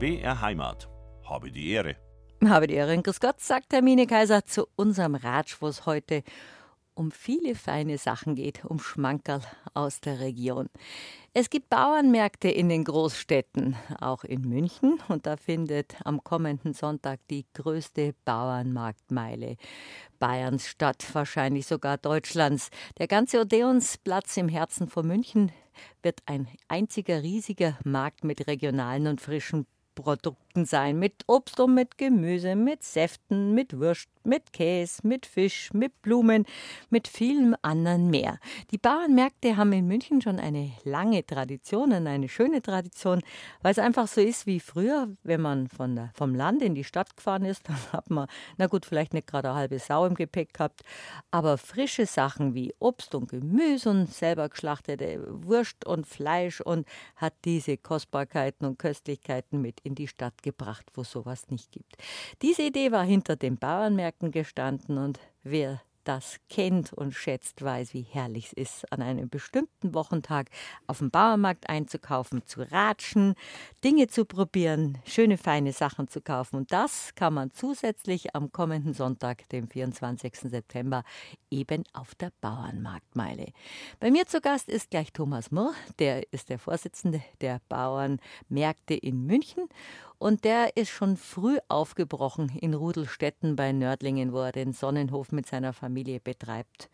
BR Heimat. Habe die Ehre. Habe die Ehre. Grüß Gott, sagt Hermine Kaiser zu unserem Ratsch, wo es heute um viele feine Sachen geht, um Schmankerl aus der Region. Es gibt Bauernmärkte in den Großstädten, auch in München, und da findet am kommenden Sonntag die größte Bauernmarktmeile Bayerns statt, wahrscheinlich sogar Deutschlands. Der ganze Odeonsplatz im Herzen von München wird ein einziger riesiger Markt mit regionalen und frischen Produkten sein. Mit Obst und mit Gemüse, mit Säften, mit Wurst, mit Käse, mit Fisch, mit Blumen, mit vielem anderen mehr. Die Bauernmärkte haben in München schon eine lange Tradition und eine schöne Tradition, weil es einfach so ist wie früher, wenn man von der, vom Land in die Stadt gefahren ist, dann hat man, na gut, vielleicht nicht gerade eine halbe Sau im Gepäck gehabt, aber frische Sachen wie Obst und Gemüse und selber geschlachtete Wurst und Fleisch und hat diese Kostbarkeiten und Köstlichkeiten mit in die Stadt gebracht, wo sowas nicht gibt. Diese Idee war hinter den Bauernmärkten gestanden und wer das kennt und schätzt, weiß, wie herrlich es ist, an einem bestimmten Wochentag auf dem Bauernmarkt einzukaufen, zu ratschen, Dinge zu probieren, schöne, feine Sachen zu kaufen. Und das kann man zusätzlich am kommenden Sonntag, dem 24. September, eben auf der Bauernmarktmeile. Bei mir zu Gast ist gleich Thomas Murr, der ist der Vorsitzende der Bauernmärkte in München und der ist schon früh aufgebrochen in Rudelstetten bei Nördlingen, wo er den Sonnenhof mit seiner Familie betreibt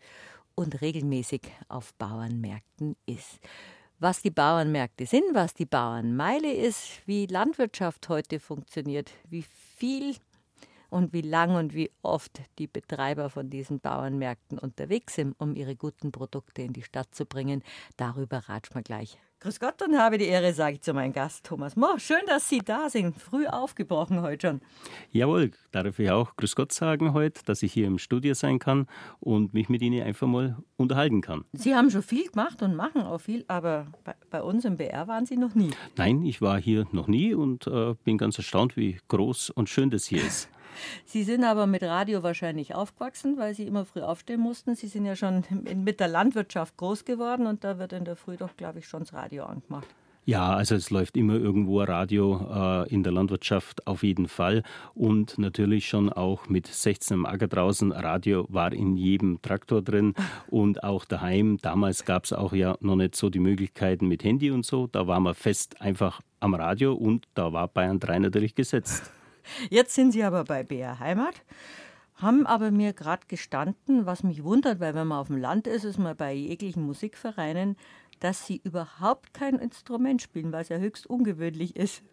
und regelmäßig auf Bauernmärkten ist. Was die Bauernmärkte sind, was die Bauernmeile ist, wie Landwirtschaft heute funktioniert, wie viel und wie lang und wie oft die Betreiber von diesen Bauernmärkten unterwegs sind, um ihre guten Produkte in die Stadt zu bringen, darüber ratschen wir gleich Grüß Gott und habe die Ehre, sage ich zu meinem Gast Thomas Mohr. Schön, dass Sie da sind. Früh aufgebrochen heute schon. Jawohl, darf ich auch Grüß Gott sagen heute, dass ich hier im Studio sein kann und mich mit Ihnen einfach mal unterhalten kann. Sie haben schon viel gemacht und machen auch viel, aber bei, bei uns im BR waren Sie noch nie. Nein, ich war hier noch nie und äh, bin ganz erstaunt, wie groß und schön das hier ist. Sie sind aber mit Radio wahrscheinlich aufgewachsen, weil Sie immer früh aufstehen mussten. Sie sind ja schon mit der Landwirtschaft groß geworden und da wird in der Früh doch, glaube ich, schon das Radio angemacht. Ja, also es läuft immer irgendwo Radio äh, in der Landwirtschaft auf jeden Fall und natürlich schon auch mit 16 im Acker draußen. Radio war in jedem Traktor drin und auch daheim. Damals gab es auch ja noch nicht so die Möglichkeiten mit Handy und so. Da waren wir fest einfach am Radio und da war Bayern 3 natürlich gesetzt. Jetzt sind Sie aber bei BR Heimat, haben aber mir gerade gestanden, was mich wundert, weil wenn man auf dem Land ist, ist man bei jeglichen Musikvereinen dass sie überhaupt kein Instrument spielen, was ja höchst ungewöhnlich ist.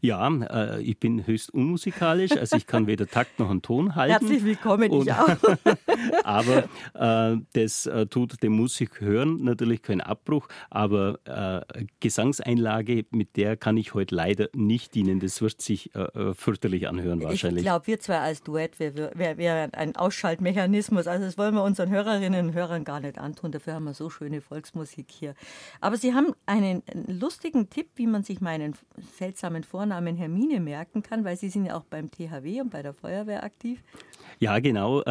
Ja, äh, ich bin höchst unmusikalisch, also ich kann weder Takt noch einen Ton halten. Herzlich willkommen, Und, ich auch. aber äh, das äh, tut dem Musik hören natürlich keinen Abbruch, aber äh, Gesangseinlage, mit der kann ich heute leider nicht dienen. Das wird sich äh, äh, fürchterlich anhören wahrscheinlich. Ich glaube, wir zwei als Duett wären wär, wär ein Ausschaltmechanismus. Also das wollen wir unseren Hörerinnen und Hörern gar nicht antun. Dafür haben wir so schöne Volksmusik hier. Aber Sie haben einen lustigen Tipp, wie man sich meinen seltsamen Vornamen Hermine merken kann, weil Sie sind ja auch beim THW und bei der Feuerwehr aktiv. Ja, genau.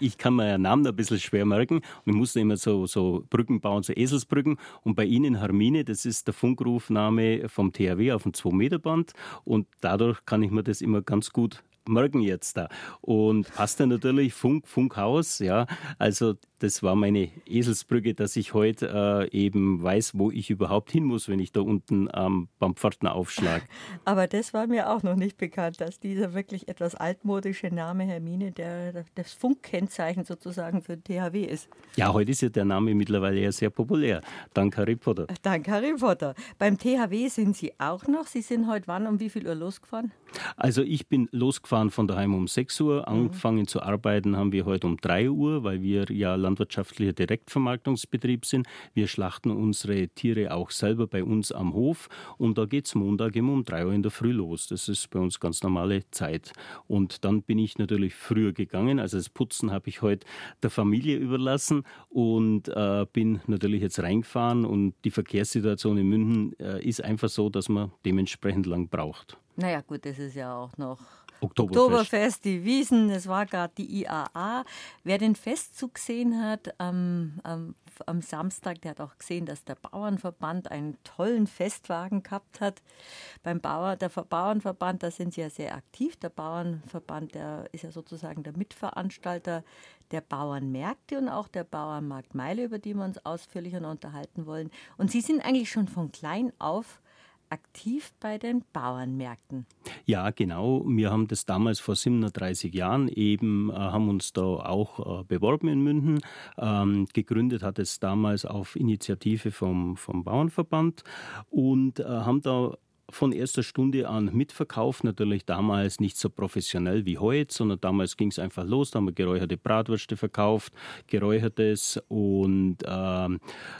Ich kann mir Namen ein bisschen schwer merken und musste immer so, so Brücken bauen, so Eselsbrücken. Und bei Ihnen Hermine, das ist der Funkrufname vom THW auf dem 2-Meter-Band und dadurch kann ich mir das immer ganz gut merken jetzt da. Und passt dann natürlich Funk, Funkhaus, ja. Also das war meine Eselsbrücke, dass ich heute äh, eben weiß, wo ich überhaupt hin muss, wenn ich da unten ähm, beim Pförtner aufschlage. Aber das war mir auch noch nicht bekannt, dass dieser wirklich etwas altmodische Name Hermine der, das Funkkennzeichen sozusagen für THW ist. Ja, heute ist ja der Name mittlerweile ja sehr populär. Dank Harry Potter. Dank Harry Potter. Beim THW sind Sie auch noch. Sie sind heute wann um wie viel Uhr losgefahren? Also ich bin losgefahren von daheim um 6 Uhr. Mhm. Angefangen mhm. zu arbeiten haben wir heute um 3 Uhr, weil wir ja landwirtschaftlicher Direktvermarktungsbetrieb sind. Wir schlachten unsere Tiere auch selber bei uns am Hof und da geht es Montag immer um 3 Uhr in der Früh los. Das ist bei uns ganz normale Zeit. Und dann bin ich natürlich früher gegangen. Also das Putzen habe ich heute der Familie überlassen und äh, bin natürlich jetzt reingefahren und die Verkehrssituation in München äh, ist einfach so, dass man dementsprechend lang braucht. Naja, gut, das ist ja auch noch Oktoberfest. Oktoberfest, die Wiesen, es war gerade die IAA. Wer den Festzug gesehen hat am, am, am, Samstag, der hat auch gesehen, dass der Bauernverband einen tollen Festwagen gehabt hat. Beim Bauer, der Bauernverband, da sind sie ja sehr aktiv. Der Bauernverband, der ist ja sozusagen der Mitveranstalter der Bauernmärkte und auch der Bauernmarkt Meile, über die wir uns ausführlicher unterhalten wollen. Und sie sind eigentlich schon von klein auf aktiv bei den Bauernmärkten. Ja, genau. Wir haben das damals vor 37 Jahren eben, äh, haben uns da auch äh, beworben in München. Ähm, gegründet hat es damals auf Initiative vom, vom Bauernverband und äh, haben da von erster Stunde an mitverkauft. Natürlich damals nicht so professionell wie heute, sondern damals ging es einfach los. Da haben wir geräucherte Bratwürste verkauft, geräuchertes und äh,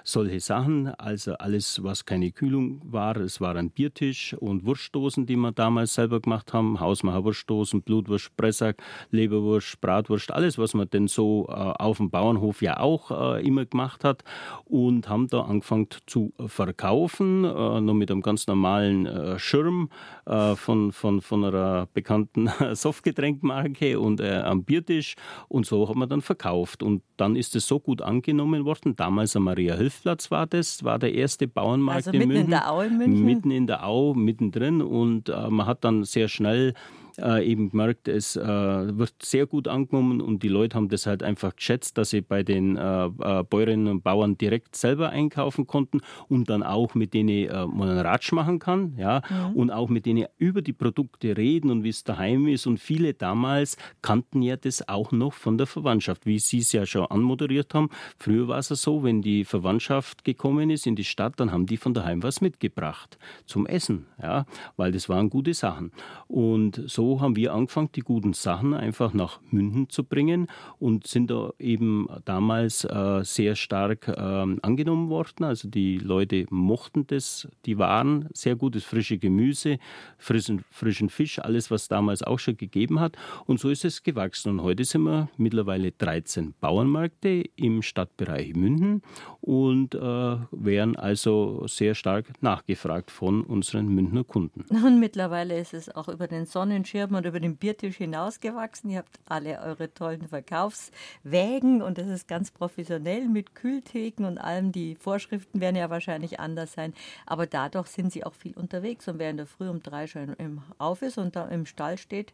solche Sachen. Also alles, was keine Kühlung war. Es war ein Biertisch und Wurstdosen, die wir damals selber gemacht haben. Hausmacher Wurstdosen, Blutwurst, Pressack, Leberwurst, Bratwurst, alles, was man denn so äh, auf dem Bauernhof ja auch äh, immer gemacht hat. Und haben da angefangen zu verkaufen, äh, noch mit einem ganz normalen äh, Schirm äh, von, von, von einer bekannten Softgetränkmarke und äh, am Biertisch. Und so hat man dann verkauft. Und dann ist es so gut angenommen worden. Damals am Maria-Hilf-Platz war das, war der erste Bauernmarkt also in München. in der Au in München? Mitten in der Au, mittendrin. Und man hat dann sehr schnell äh, eben gemerkt, es äh, wird sehr gut angenommen und die Leute haben das halt einfach geschätzt, dass sie bei den äh, äh Bäuerinnen und Bauern direkt selber einkaufen konnten und dann auch mit denen äh, man einen Ratsch machen kann, ja, mhm. und auch mit denen über die Produkte reden und wie es daheim ist. Und viele damals kannten ja das auch noch von der Verwandtschaft, wie Sie es ja schon anmoderiert haben. Früher war es ja so, wenn die Verwandtschaft gekommen ist in die Stadt, dann haben die von daheim was mitgebracht zum Essen, ja, weil das waren gute Sachen. Und so haben wir angefangen, die guten Sachen einfach nach Münden zu bringen und sind da eben damals äh, sehr stark äh, angenommen worden. Also die Leute mochten das, die Waren, sehr gutes frische Gemüse, frischen, frischen Fisch, alles, was damals auch schon gegeben hat. Und so ist es gewachsen. Und heute sind wir mittlerweile 13 Bauernmärkte im Stadtbereich Münden und äh, werden also sehr stark nachgefragt von unseren Münchner Kunden. Und mittlerweile ist es auch über den Sonnenschirm Schirm und über den Biertisch hinausgewachsen. Ihr habt alle eure tollen Verkaufswägen und das ist ganz professionell mit Kühltheken und allem. Die Vorschriften werden ja wahrscheinlich anders sein, aber dadurch sind sie auch viel unterwegs. Und wer in der Früh um drei schon im Auf ist und da im Stall steht,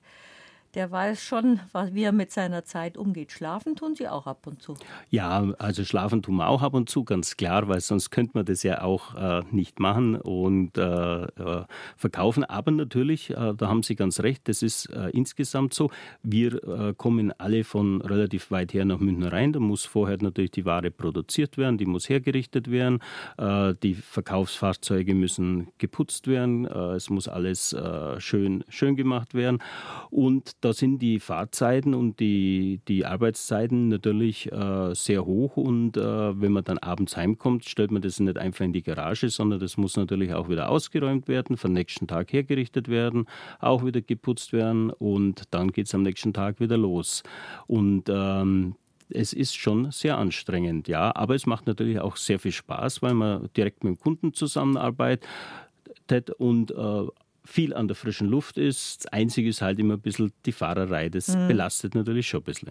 der weiß schon, wie er mit seiner Zeit umgeht. Schlafen tun Sie auch ab und zu. Ja, also schlafen tun wir auch ab und zu, ganz klar, weil sonst könnte man das ja auch äh, nicht machen und äh, äh verkaufen. Aber natürlich, äh, da haben Sie ganz recht, das ist äh, insgesamt so. Wir äh, kommen alle von relativ weit her nach München rein. Da muss vorher natürlich die Ware produziert werden, die muss hergerichtet werden, die Verkaufsfahrzeuge müssen geputzt werden, es muss alles schön, schön gemacht werden. Und da sind die Fahrzeiten und die, die Arbeitszeiten natürlich äh, sehr hoch und äh, wenn man dann abends heimkommt, stellt man das nicht einfach in die Garage, sondern das muss natürlich auch wieder ausgeräumt werden, den nächsten Tag hergerichtet werden, auch wieder geputzt werden und dann geht es am nächsten Tag wieder los. Und ähm, es ist schon sehr anstrengend, ja, aber es macht natürlich auch sehr viel Spaß, weil man direkt mit dem Kunden zusammenarbeitet und äh, viel an der frischen Luft ist. Das Einzige ist halt immer ein bisschen die Fahrerei. Das mhm. belastet natürlich schon ein bisschen.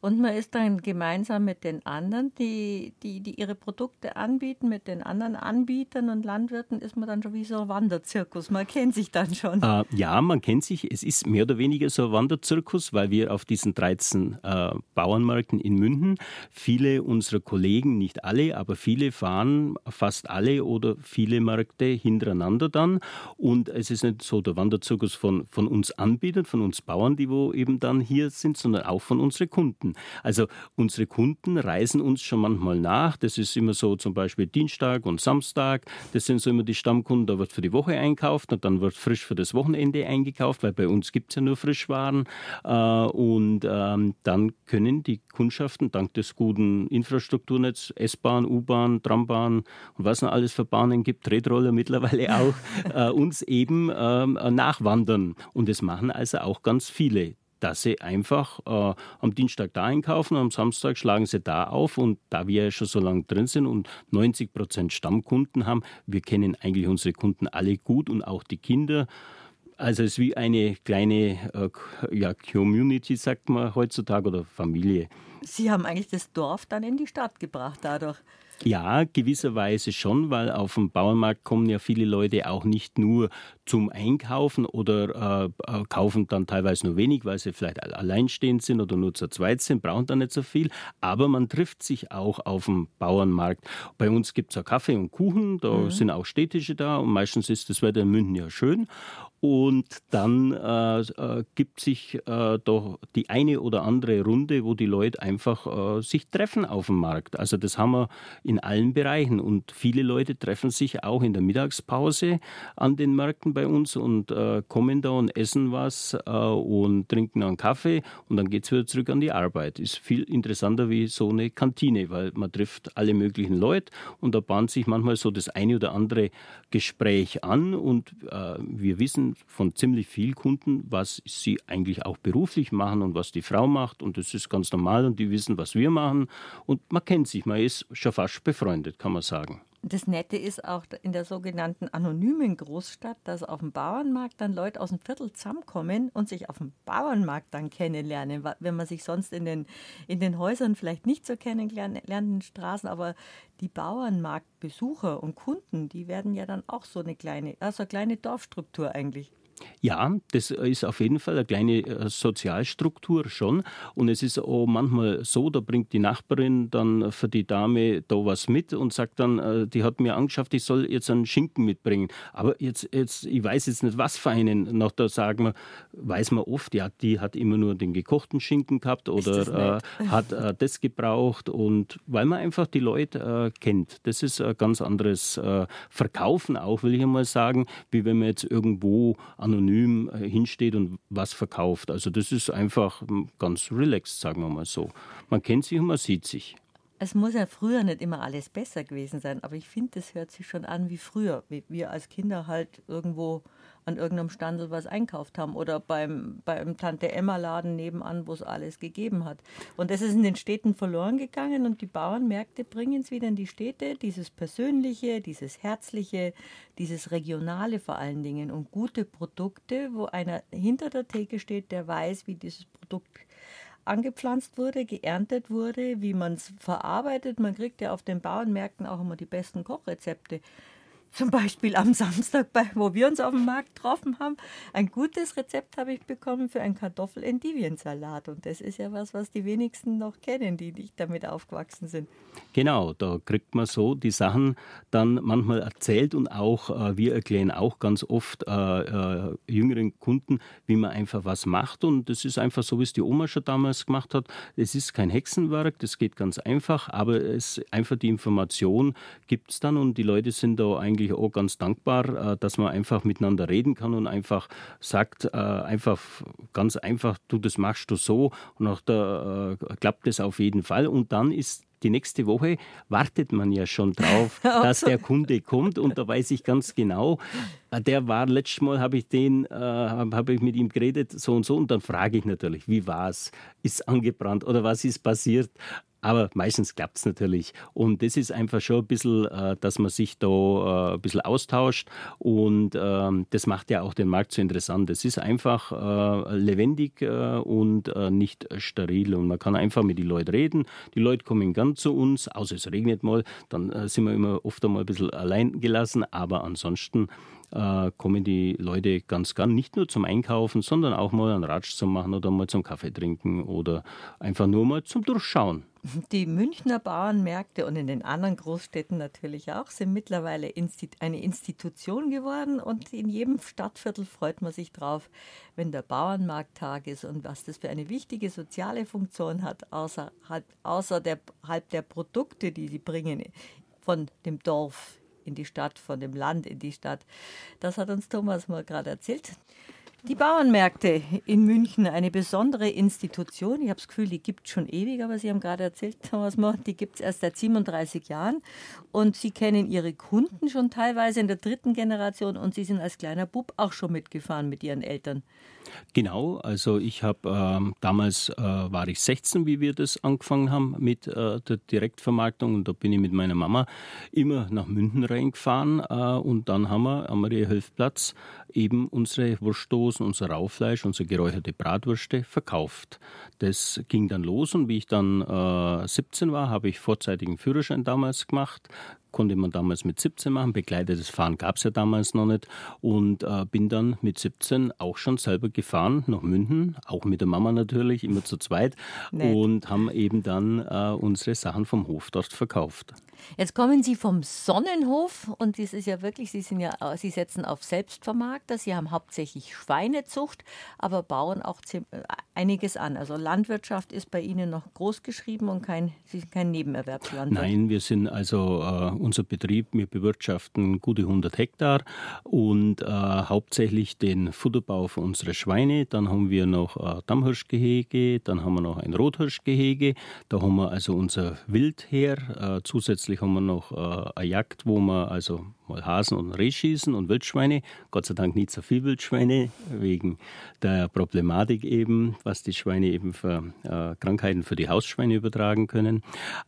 Und man ist dann gemeinsam mit den anderen, die, die, die ihre Produkte anbieten, mit den anderen Anbietern und Landwirten, ist man dann schon wie so ein Wanderzirkus. Man kennt sich dann schon. Äh, ja, man kennt sich. Es ist mehr oder weniger so ein Wanderzirkus, weil wir auf diesen 13 äh, Bauernmärkten in München, viele unserer Kollegen, nicht alle, aber viele fahren fast alle oder viele Märkte hintereinander dann. Und es ist nicht so der Wanderzirkus von, von uns Anbietern, von uns Bauern, die wo eben dann hier sind, sondern auch von unseren Kunden. Kunden. Also unsere Kunden reisen uns schon manchmal nach. Das ist immer so zum Beispiel Dienstag und Samstag. Das sind so immer die Stammkunden. Da wird für die Woche einkauft und dann wird frisch für das Wochenende eingekauft, weil bei uns gibt es ja nur Frischwaren. Äh, und ähm, dann können die Kundschaften dank des guten Infrastrukturnetzes, S-Bahn, U-Bahn, Trambahn und was noch alles für Bahnen gibt, Tretroller mittlerweile auch, äh, uns eben ähm, nachwandern. Und das machen also auch ganz viele dass sie einfach äh, am Dienstag da einkaufen, am Samstag schlagen sie da auf und da wir ja schon so lange drin sind und 90 Prozent Stammkunden haben, wir kennen eigentlich unsere Kunden alle gut und auch die Kinder. Also es ist wie eine kleine äh, ja, Community, sagt man heutzutage, oder Familie. Sie haben eigentlich das Dorf dann in die Stadt gebracht dadurch. Ja, gewisserweise schon, weil auf dem Bauernmarkt kommen ja viele Leute auch nicht nur zum Einkaufen oder äh, äh, kaufen dann teilweise nur wenig, weil sie vielleicht alleinstehend sind oder nur zu zweit sind, brauchen dann nicht so viel. Aber man trifft sich auch auf dem Bauernmarkt. Bei uns gibt es ja Kaffee und Kuchen, da mhm. sind auch Städtische da und meistens ist das Wetter in München ja schön. Und dann äh, äh, gibt sich äh, doch die eine oder andere Runde, wo die Leute einfach äh, sich treffen auf dem Markt. Also das haben wir in allen Bereichen. Und viele Leute treffen sich auch in der Mittagspause an den Märkten bei uns und äh, kommen da und essen was äh, und trinken einen Kaffee und dann geht es wieder zurück an die Arbeit. Ist viel interessanter wie so eine Kantine, weil man trifft alle möglichen Leute und da bahnt sich manchmal so das eine oder andere Gespräch an und wir wissen, von ziemlich vielen Kunden, was sie eigentlich auch beruflich machen und was die Frau macht. Und das ist ganz normal und die wissen, was wir machen. Und man kennt sich, man ist schon fast befreundet, kann man sagen. Das Nette ist auch in der sogenannten anonymen Großstadt, dass auf dem Bauernmarkt dann Leute aus dem Viertel zusammenkommen und sich auf dem Bauernmarkt dann kennenlernen. Wenn man sich sonst in den, in den Häusern vielleicht nicht so kennenlernt, in den Straßen, aber die Bauernmarktbesucher und Kunden, die werden ja dann auch so eine kleine, also eine kleine Dorfstruktur eigentlich. Ja, das ist auf jeden Fall eine kleine äh, Sozialstruktur schon. Und es ist auch manchmal so, da bringt die Nachbarin dann für die Dame da was mit und sagt dann, äh, die hat mir angeschafft, ich soll jetzt einen Schinken mitbringen. Aber jetzt, jetzt ich weiß jetzt nicht, was für einen. Nach da sagen wir, weiß man oft, ja, die hat immer nur den gekochten Schinken gehabt oder äh, hat äh, das gebraucht. Und weil man einfach die Leute äh, kennt. Das ist ein ganz anderes äh, Verkaufen auch, will ich einmal sagen, wie wenn man jetzt irgendwo an anonym äh, hinsteht und was verkauft. Also das ist einfach hm, ganz relaxed, sagen wir mal so. Man kennt sich und man sieht sich. Es muss ja früher nicht immer alles besser gewesen sein, aber ich finde, das hört sich schon an wie früher, wie wir als Kinder halt irgendwo an irgendeinem Standel was einkauft haben oder beim, beim Tante Emma Laden nebenan, wo es alles gegeben hat. Und das ist in den Städten verloren gegangen und die Bauernmärkte bringen es wieder in die Städte, dieses Persönliche, dieses Herzliche, dieses Regionale vor allen Dingen und gute Produkte, wo einer hinter der Theke steht, der weiß, wie dieses Produkt angepflanzt wurde, geerntet wurde, wie man es verarbeitet. Man kriegt ja auf den Bauernmärkten auch immer die besten Kochrezepte zum Beispiel am Samstag, bei, wo wir uns auf dem Markt getroffen haben, ein gutes Rezept habe ich bekommen für einen Kartoffel-Endiviensalat. Und das ist ja was, was die wenigsten noch kennen, die nicht damit aufgewachsen sind. Genau, da kriegt man so die Sachen dann manchmal erzählt und auch äh, wir erklären auch ganz oft äh, äh, jüngeren Kunden, wie man einfach was macht. Und das ist einfach so, wie es die Oma schon damals gemacht hat. Es ist kein Hexenwerk, das geht ganz einfach, aber es einfach die Information gibt es dann und die Leute sind da eigentlich eigentlich auch ganz dankbar, äh, dass man einfach miteinander reden kann und einfach sagt, äh, einfach ganz einfach, du, das machst du so und auch da äh, klappt es auf jeden Fall. Und dann ist die nächste Woche wartet man ja schon drauf, dass der Kunde kommt und da weiß ich ganz genau, der war letztes Mal habe ich den äh, habe ich mit ihm geredet so und so und dann frage ich natürlich, wie war es, ist angebrannt oder was ist passiert aber meistens klappt es natürlich. Und das ist einfach schon ein bisschen, äh, dass man sich da äh, ein bisschen austauscht. Und ähm, das macht ja auch den Markt so interessant. Es ist einfach äh, lebendig und nicht steril. Und man kann einfach mit den Leuten reden. Die Leute kommen gern zu uns, außer es regnet mal. Dann sind wir immer oft einmal ein bisschen allein gelassen. Aber ansonsten äh, kommen die Leute ganz gern nicht nur zum Einkaufen, sondern auch mal einen Ratsch zu machen oder mal zum Kaffee trinken oder einfach nur mal zum Durchschauen. Die Münchner Bauernmärkte und in den anderen Großstädten natürlich auch sind mittlerweile eine Institution geworden und in jedem Stadtviertel freut man sich drauf, wenn der Bauernmarkttag ist und was das für eine wichtige soziale Funktion hat, außer, außerhalb der Produkte, die sie bringen von dem Dorf in die Stadt, von dem Land in die Stadt. Das hat uns Thomas mal gerade erzählt. Die Bauernmärkte in München, eine besondere Institution. Ich habe das Gefühl, die gibt es schon ewig, aber Sie haben gerade erzählt, Thomas Mohr, die gibt es erst seit 37 Jahren. Und Sie kennen Ihre Kunden schon teilweise in der dritten Generation und Sie sind als kleiner Bub auch schon mitgefahren mit Ihren Eltern. Genau, also ich habe äh, damals äh, war ich 16, wie wir das angefangen haben mit äh, der Direktvermarktung und da bin ich mit meiner Mama immer nach München reingefahren äh, und dann haben wir am Maria-Hilf-Platz eben unsere Wurstdosen, unser Rauffleisch, unsere geräucherte Bratwürste verkauft. Das ging dann los und wie ich dann 17 äh, war, habe ich vorzeitigen Führerschein damals gemacht, konnte man damals mit 17 machen. Begleitetes Fahren gab es ja damals noch nicht. Und äh, bin dann mit 17 auch schon selber gefahren nach München, auch mit der Mama natürlich, immer zu zweit. Nett. Und haben eben dann äh, unsere Sachen vom Hof dort verkauft. Jetzt kommen Sie vom Sonnenhof und das ist ja wirklich, Sie, sind ja, Sie setzen auf Selbstvermarkter, Sie haben hauptsächlich Schweinezucht, aber bauen auch äh, einiges an. Also Landwirtschaft ist bei Ihnen noch groß geschrieben und kein, Sie sind kein Nebenerwerbslandwirt. Nein, wir sind also, äh, unser Betrieb, wir bewirtschaften gute 100 Hektar und äh, hauptsächlich den Futterbau für unsere Schweine. Dann haben wir noch äh, Dammhirschgehege, dann haben wir noch ein Rothirschgehege, da haben wir also unser Wild her, äh, zusätzlich Zusätzlich haben wir noch äh, eine Jagd, wo wir also mal Hasen und Reh schießen und Wildschweine. Gott sei Dank nicht so viel Wildschweine, wegen der Problematik eben, was die Schweine eben für äh, Krankheiten für die Hausschweine übertragen können.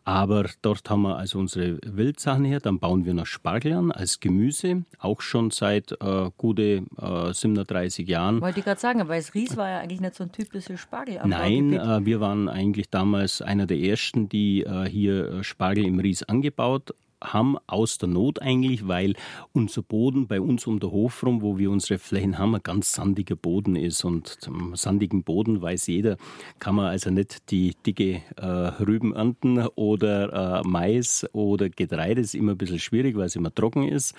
Aber dort haben wir also unsere Wildsachen her. Dann bauen wir noch Spargel an als Gemüse, auch schon seit äh, gute äh, 37 Jahren. Wollte ich gerade sagen, weil das Ries war ja eigentlich nicht so ein typisches Spargel. Nein, äh, wir waren eigentlich damals einer der ersten, die äh, hier äh, Spargel im Ries angebaut haben aus der Not eigentlich, weil unser Boden bei uns um den Hof rum, wo wir unsere Flächen haben, ein ganz sandiger Boden ist. Und zum sandigen Boden weiß jeder, kann man also nicht die dicke äh, Rüben ernten oder äh, Mais oder Getreide. Ist immer ein bisschen schwierig, weil es immer trocken ist.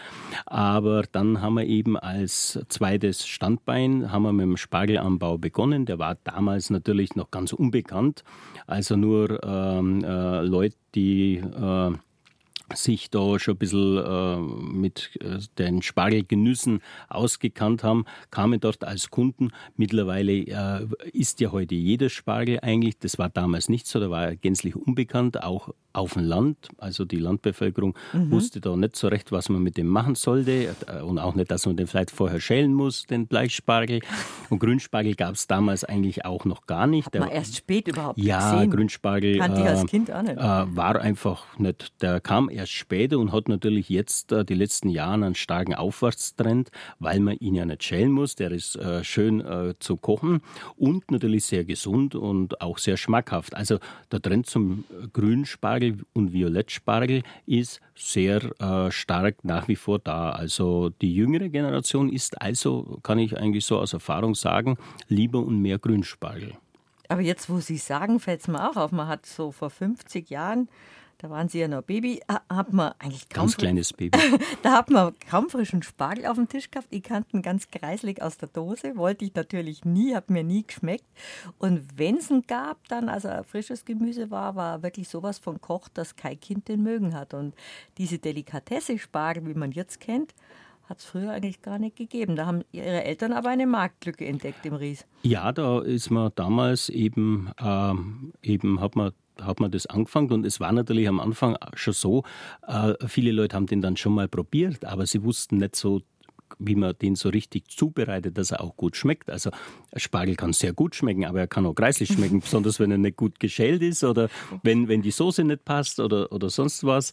Aber dann haben wir eben als zweites Standbein haben wir mit dem Spargelanbau begonnen. Der war damals natürlich noch ganz unbekannt. Also nur ähm, äh, Leute, die äh, sich da schon ein bisschen äh, mit äh, den Spargelgenüssen ausgekannt haben, kamen dort als Kunden. Mittlerweile äh, isst ja heute jeder Spargel eigentlich. Das war damals nicht so, da war er gänzlich unbekannt, auch auf dem Land. Also die Landbevölkerung mhm. wusste da nicht so recht, was man mit dem machen sollte äh, und auch nicht, dass man den vielleicht vorher schälen muss, den Bleichspargel. Und Grünspargel gab es damals eigentlich auch noch gar nicht. Hat man der, erst spät überhaupt ja, gesehen. Grünspargel Kannte ich als Kind auch nicht. Äh, war einfach nicht. Der kam erst später und hat natürlich jetzt äh, die letzten Jahre einen starken Aufwärtstrend, weil man ihn ja nicht schälen muss. Der ist äh, schön äh, zu kochen und natürlich sehr gesund und auch sehr schmackhaft. Also der Trend zum Grünspargel und Violettspargel ist sehr äh, stark nach wie vor da. Also die jüngere Generation ist also, kann ich eigentlich so aus Erfahrung sagen, lieber und mehr Grünspargel. Aber jetzt, wo Sie sagen, fällt es mir auch auf, man hat so vor 50 Jahren da waren sie ja noch Baby, hat man eigentlich kaum. Ganz kleines Baby. da hat man kaum frischen Spargel auf dem Tisch gehabt. Ich kannte ihn ganz kreislig aus der Dose, wollte ich natürlich nie, hat mir nie geschmeckt. Und wenn es ihn gab, dann, also frisches Gemüse war, war wirklich sowas von kocht, dass kein Kind den mögen hat. Und diese Delikatesse Spargel, wie man jetzt kennt, hat es früher eigentlich gar nicht gegeben. Da haben ihre Eltern aber eine Marktlücke entdeckt im Ries. Ja, da ist man damals eben, ähm, eben hat man hat man das angefangen und es war natürlich am Anfang schon so, äh, viele Leute haben den dann schon mal probiert, aber sie wussten nicht so, wie man den so richtig zubereitet, dass er auch gut schmeckt. Also Spargel kann sehr gut schmecken, aber er kann auch kreislich schmecken, besonders wenn er nicht gut geschält ist oder wenn, wenn die Soße nicht passt oder, oder sonst was.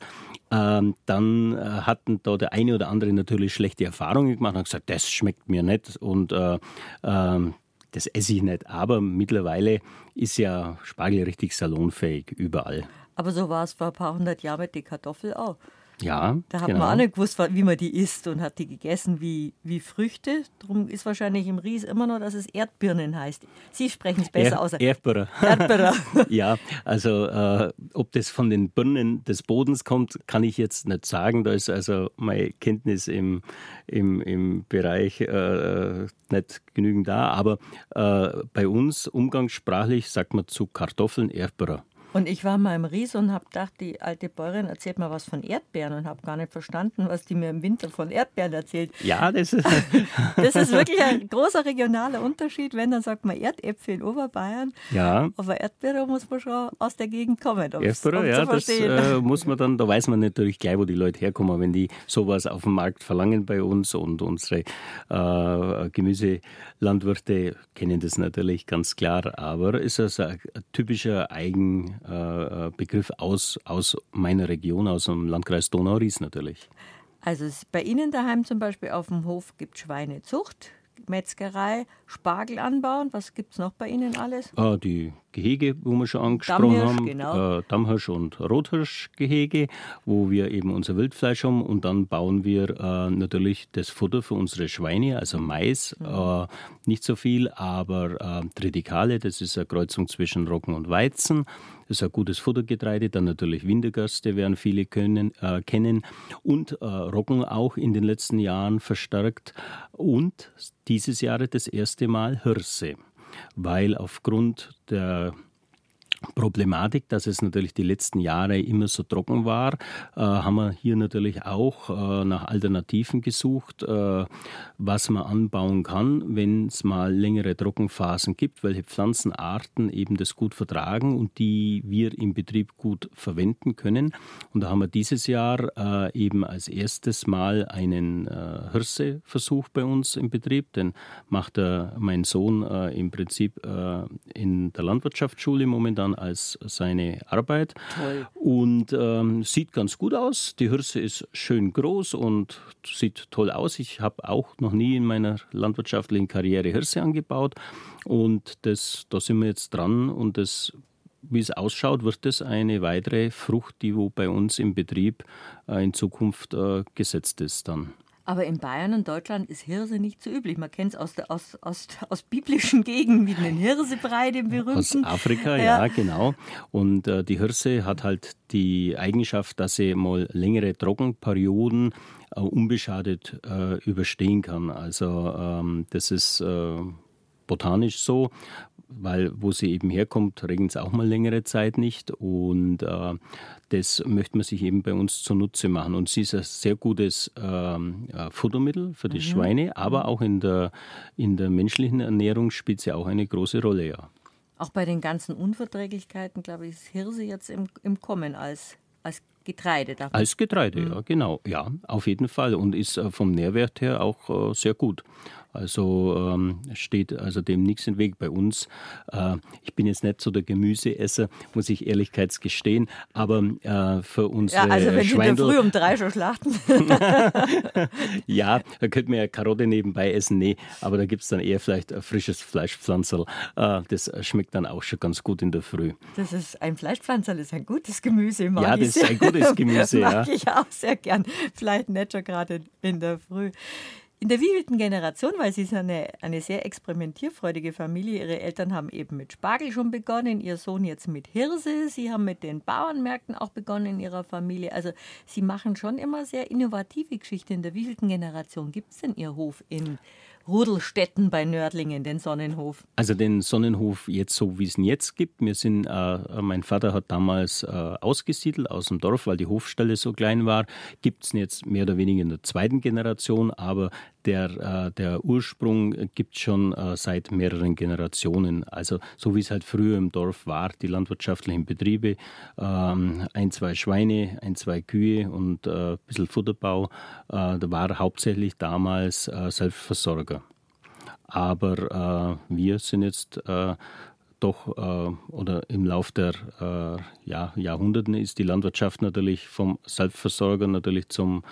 Ähm, dann äh, hatten da der eine oder andere natürlich schlechte Erfahrungen gemacht und gesagt, das schmeckt mir nicht und äh, äh, das esse ich nicht. Aber mittlerweile ist ja Spargel richtig salonfähig überall. Aber so war es vor ein paar hundert Jahren mit der Kartoffel auch. Ja, da hat genau. man auch nicht gewusst, wie man die isst und hat die gegessen wie, wie Früchte. Darum ist wahrscheinlich im Ries immer noch, dass es Erdbirnen heißt. Sie sprechen es besser er aus. Erdbeere. Erdbeere. ja, also äh, ob das von den Birnen des Bodens kommt, kann ich jetzt nicht sagen. Da ist also meine Kenntnis im, im, im Bereich äh, nicht genügend da. Aber äh, bei uns umgangssprachlich sagt man zu Kartoffeln Erdbeere. Und ich war mal im Ries und habe gedacht, die alte Bäuerin erzählt mir was von Erdbeeren und habe gar nicht verstanden, was die mir im Winter von Erdbeeren erzählt. Ja, das ist. das ist wirklich ein großer regionaler Unterschied. Wenn, dann sagt man Erdäpfel in Oberbayern. Ja. Aber Erdbeere muss man schon aus der Gegend kommen. Erdbeere, um ja, das äh, muss man dann, da weiß man natürlich gleich, wo die Leute herkommen, wenn die sowas auf dem Markt verlangen bei uns und unsere äh, Gemüselandwirte kennen das natürlich ganz klar, aber es ist ein typischer Eigenbegriff aus, aus meiner Region, aus dem Landkreis Donau-Ries natürlich. Also bei Ihnen daheim zum Beispiel auf dem Hof gibt es Schweinezucht, Metzgerei, Spargel anbauen. Was gibt es noch bei Ihnen alles? Ah, die Gehege, wo wir schon angesprochen Dammhirsch, haben. Genau. Äh, Dammhirsch und Rothirschgehege, wo wir eben unser Wildfleisch haben. Und dann bauen wir äh, natürlich das Futter für unsere Schweine, also Mais. Mhm. Äh, nicht so viel, aber äh, Tritikale, das ist eine Kreuzung zwischen Roggen und Weizen. Das ist ein gutes Futtergetreide. Dann natürlich Wintergerste, werden viele können, äh, kennen. Und äh, Roggen auch in den letzten Jahren verstärkt. Und dieses Jahr das erste Mal Hirse weil aufgrund der Problematik, dass es natürlich die letzten Jahre immer so trocken war, äh, haben wir hier natürlich auch äh, nach Alternativen gesucht, äh, was man anbauen kann, wenn es mal längere Trockenphasen gibt, welche Pflanzenarten eben das gut vertragen und die wir im Betrieb gut verwenden können. Und da haben wir dieses Jahr äh, eben als erstes Mal einen äh, Hirseversuch bei uns im Betrieb, den macht mein Sohn äh, im Prinzip in der Landwirtschaftsschule momentan Jahren als seine Arbeit. Toll. Und ähm, sieht ganz gut aus. Die Hirse ist schön groß und sieht toll aus. Ich habe auch noch nie in meiner landwirtschaftlichen Karriere Hirse angebaut. Und das, da sind wir jetzt dran und das wie es ausschaut, wird es eine weitere Frucht, die wo bei uns im Betrieb äh, in Zukunft äh, gesetzt ist dann. Aber in Bayern und Deutschland ist Hirse nicht so üblich. Man kennt es aus, aus, aus, aus biblischen Gegenden wie den Hirsebrei, den berühmten. Aus Afrika, ja, ja genau. Und äh, die Hirse hat halt die Eigenschaft, dass sie mal längere Trockenperioden äh, unbeschadet äh, überstehen kann. Also ähm, das ist äh, botanisch so, weil wo sie eben herkommt, regnet es auch mal längere Zeit nicht. Und äh, das möchte man sich eben bei uns zunutze machen. Und sie ist ein sehr gutes ähm, äh, Futtermittel für die mhm. Schweine, aber mhm. auch in der, in der menschlichen Ernährung spielt sie auch eine große Rolle, ja. Auch bei den ganzen Unverträglichkeiten, glaube ich, ist Hirse jetzt im, im Kommen als, als Getreide. Davon. Als Getreide, mhm. ja, genau. Ja, auf jeden Fall. Und ist äh, vom Nährwert her auch äh, sehr gut. Also ähm, steht also dem nichts im Weg bei uns. Äh, ich bin jetzt nicht so der Gemüseesser, muss ich ehrlichkeits gestehen, aber äh, für uns Ja, also wenn Schweindel, Sie früh um drei schon schlachten. ja, da könnte man ja Karotte nebenbei essen, nee, aber da gibt es dann eher vielleicht ein frisches Fleischpflanzerl. Äh, das schmeckt dann auch schon ganz gut in der Früh. Das ist ein Fleischpflanzerl, ist ein gutes Gemüse. Mag ja, das ist ein gutes Gemüse. mag ja. ich auch sehr gern. Vielleicht nicht schon gerade in der Früh. In der wievielten Generation, weil sie ist eine, eine sehr experimentierfreudige Familie. Ihre Eltern haben eben mit Spargel schon begonnen, ihr Sohn jetzt mit Hirse. Sie haben mit den Bauernmärkten auch begonnen in ihrer Familie. Also sie machen schon immer sehr innovative Geschichten. In der wievielten Generation gibt es denn Ihr Hof in Rudelstätten bei Nördlingen, den Sonnenhof? Also den Sonnenhof jetzt so, wie es ihn jetzt gibt. Wir sind, äh, mein Vater hat damals äh, ausgesiedelt aus dem Dorf, weil die Hofstelle so klein war. Gibt es jetzt mehr oder weniger in der zweiten Generation, aber der, äh, der Ursprung gibt es schon äh, seit mehreren Generationen. Also so wie es halt früher im Dorf war, die landwirtschaftlichen Betriebe, ähm, ein, zwei Schweine, ein, zwei Kühe und äh, ein bisschen Futterbau. Äh, da war hauptsächlich damals äh, Selbstversorger. Aber äh, wir sind jetzt doch äh, oder im Lauf der äh, ja, Jahrhunderten ist die Landwirtschaft natürlich vom Selbstversorger natürlich zum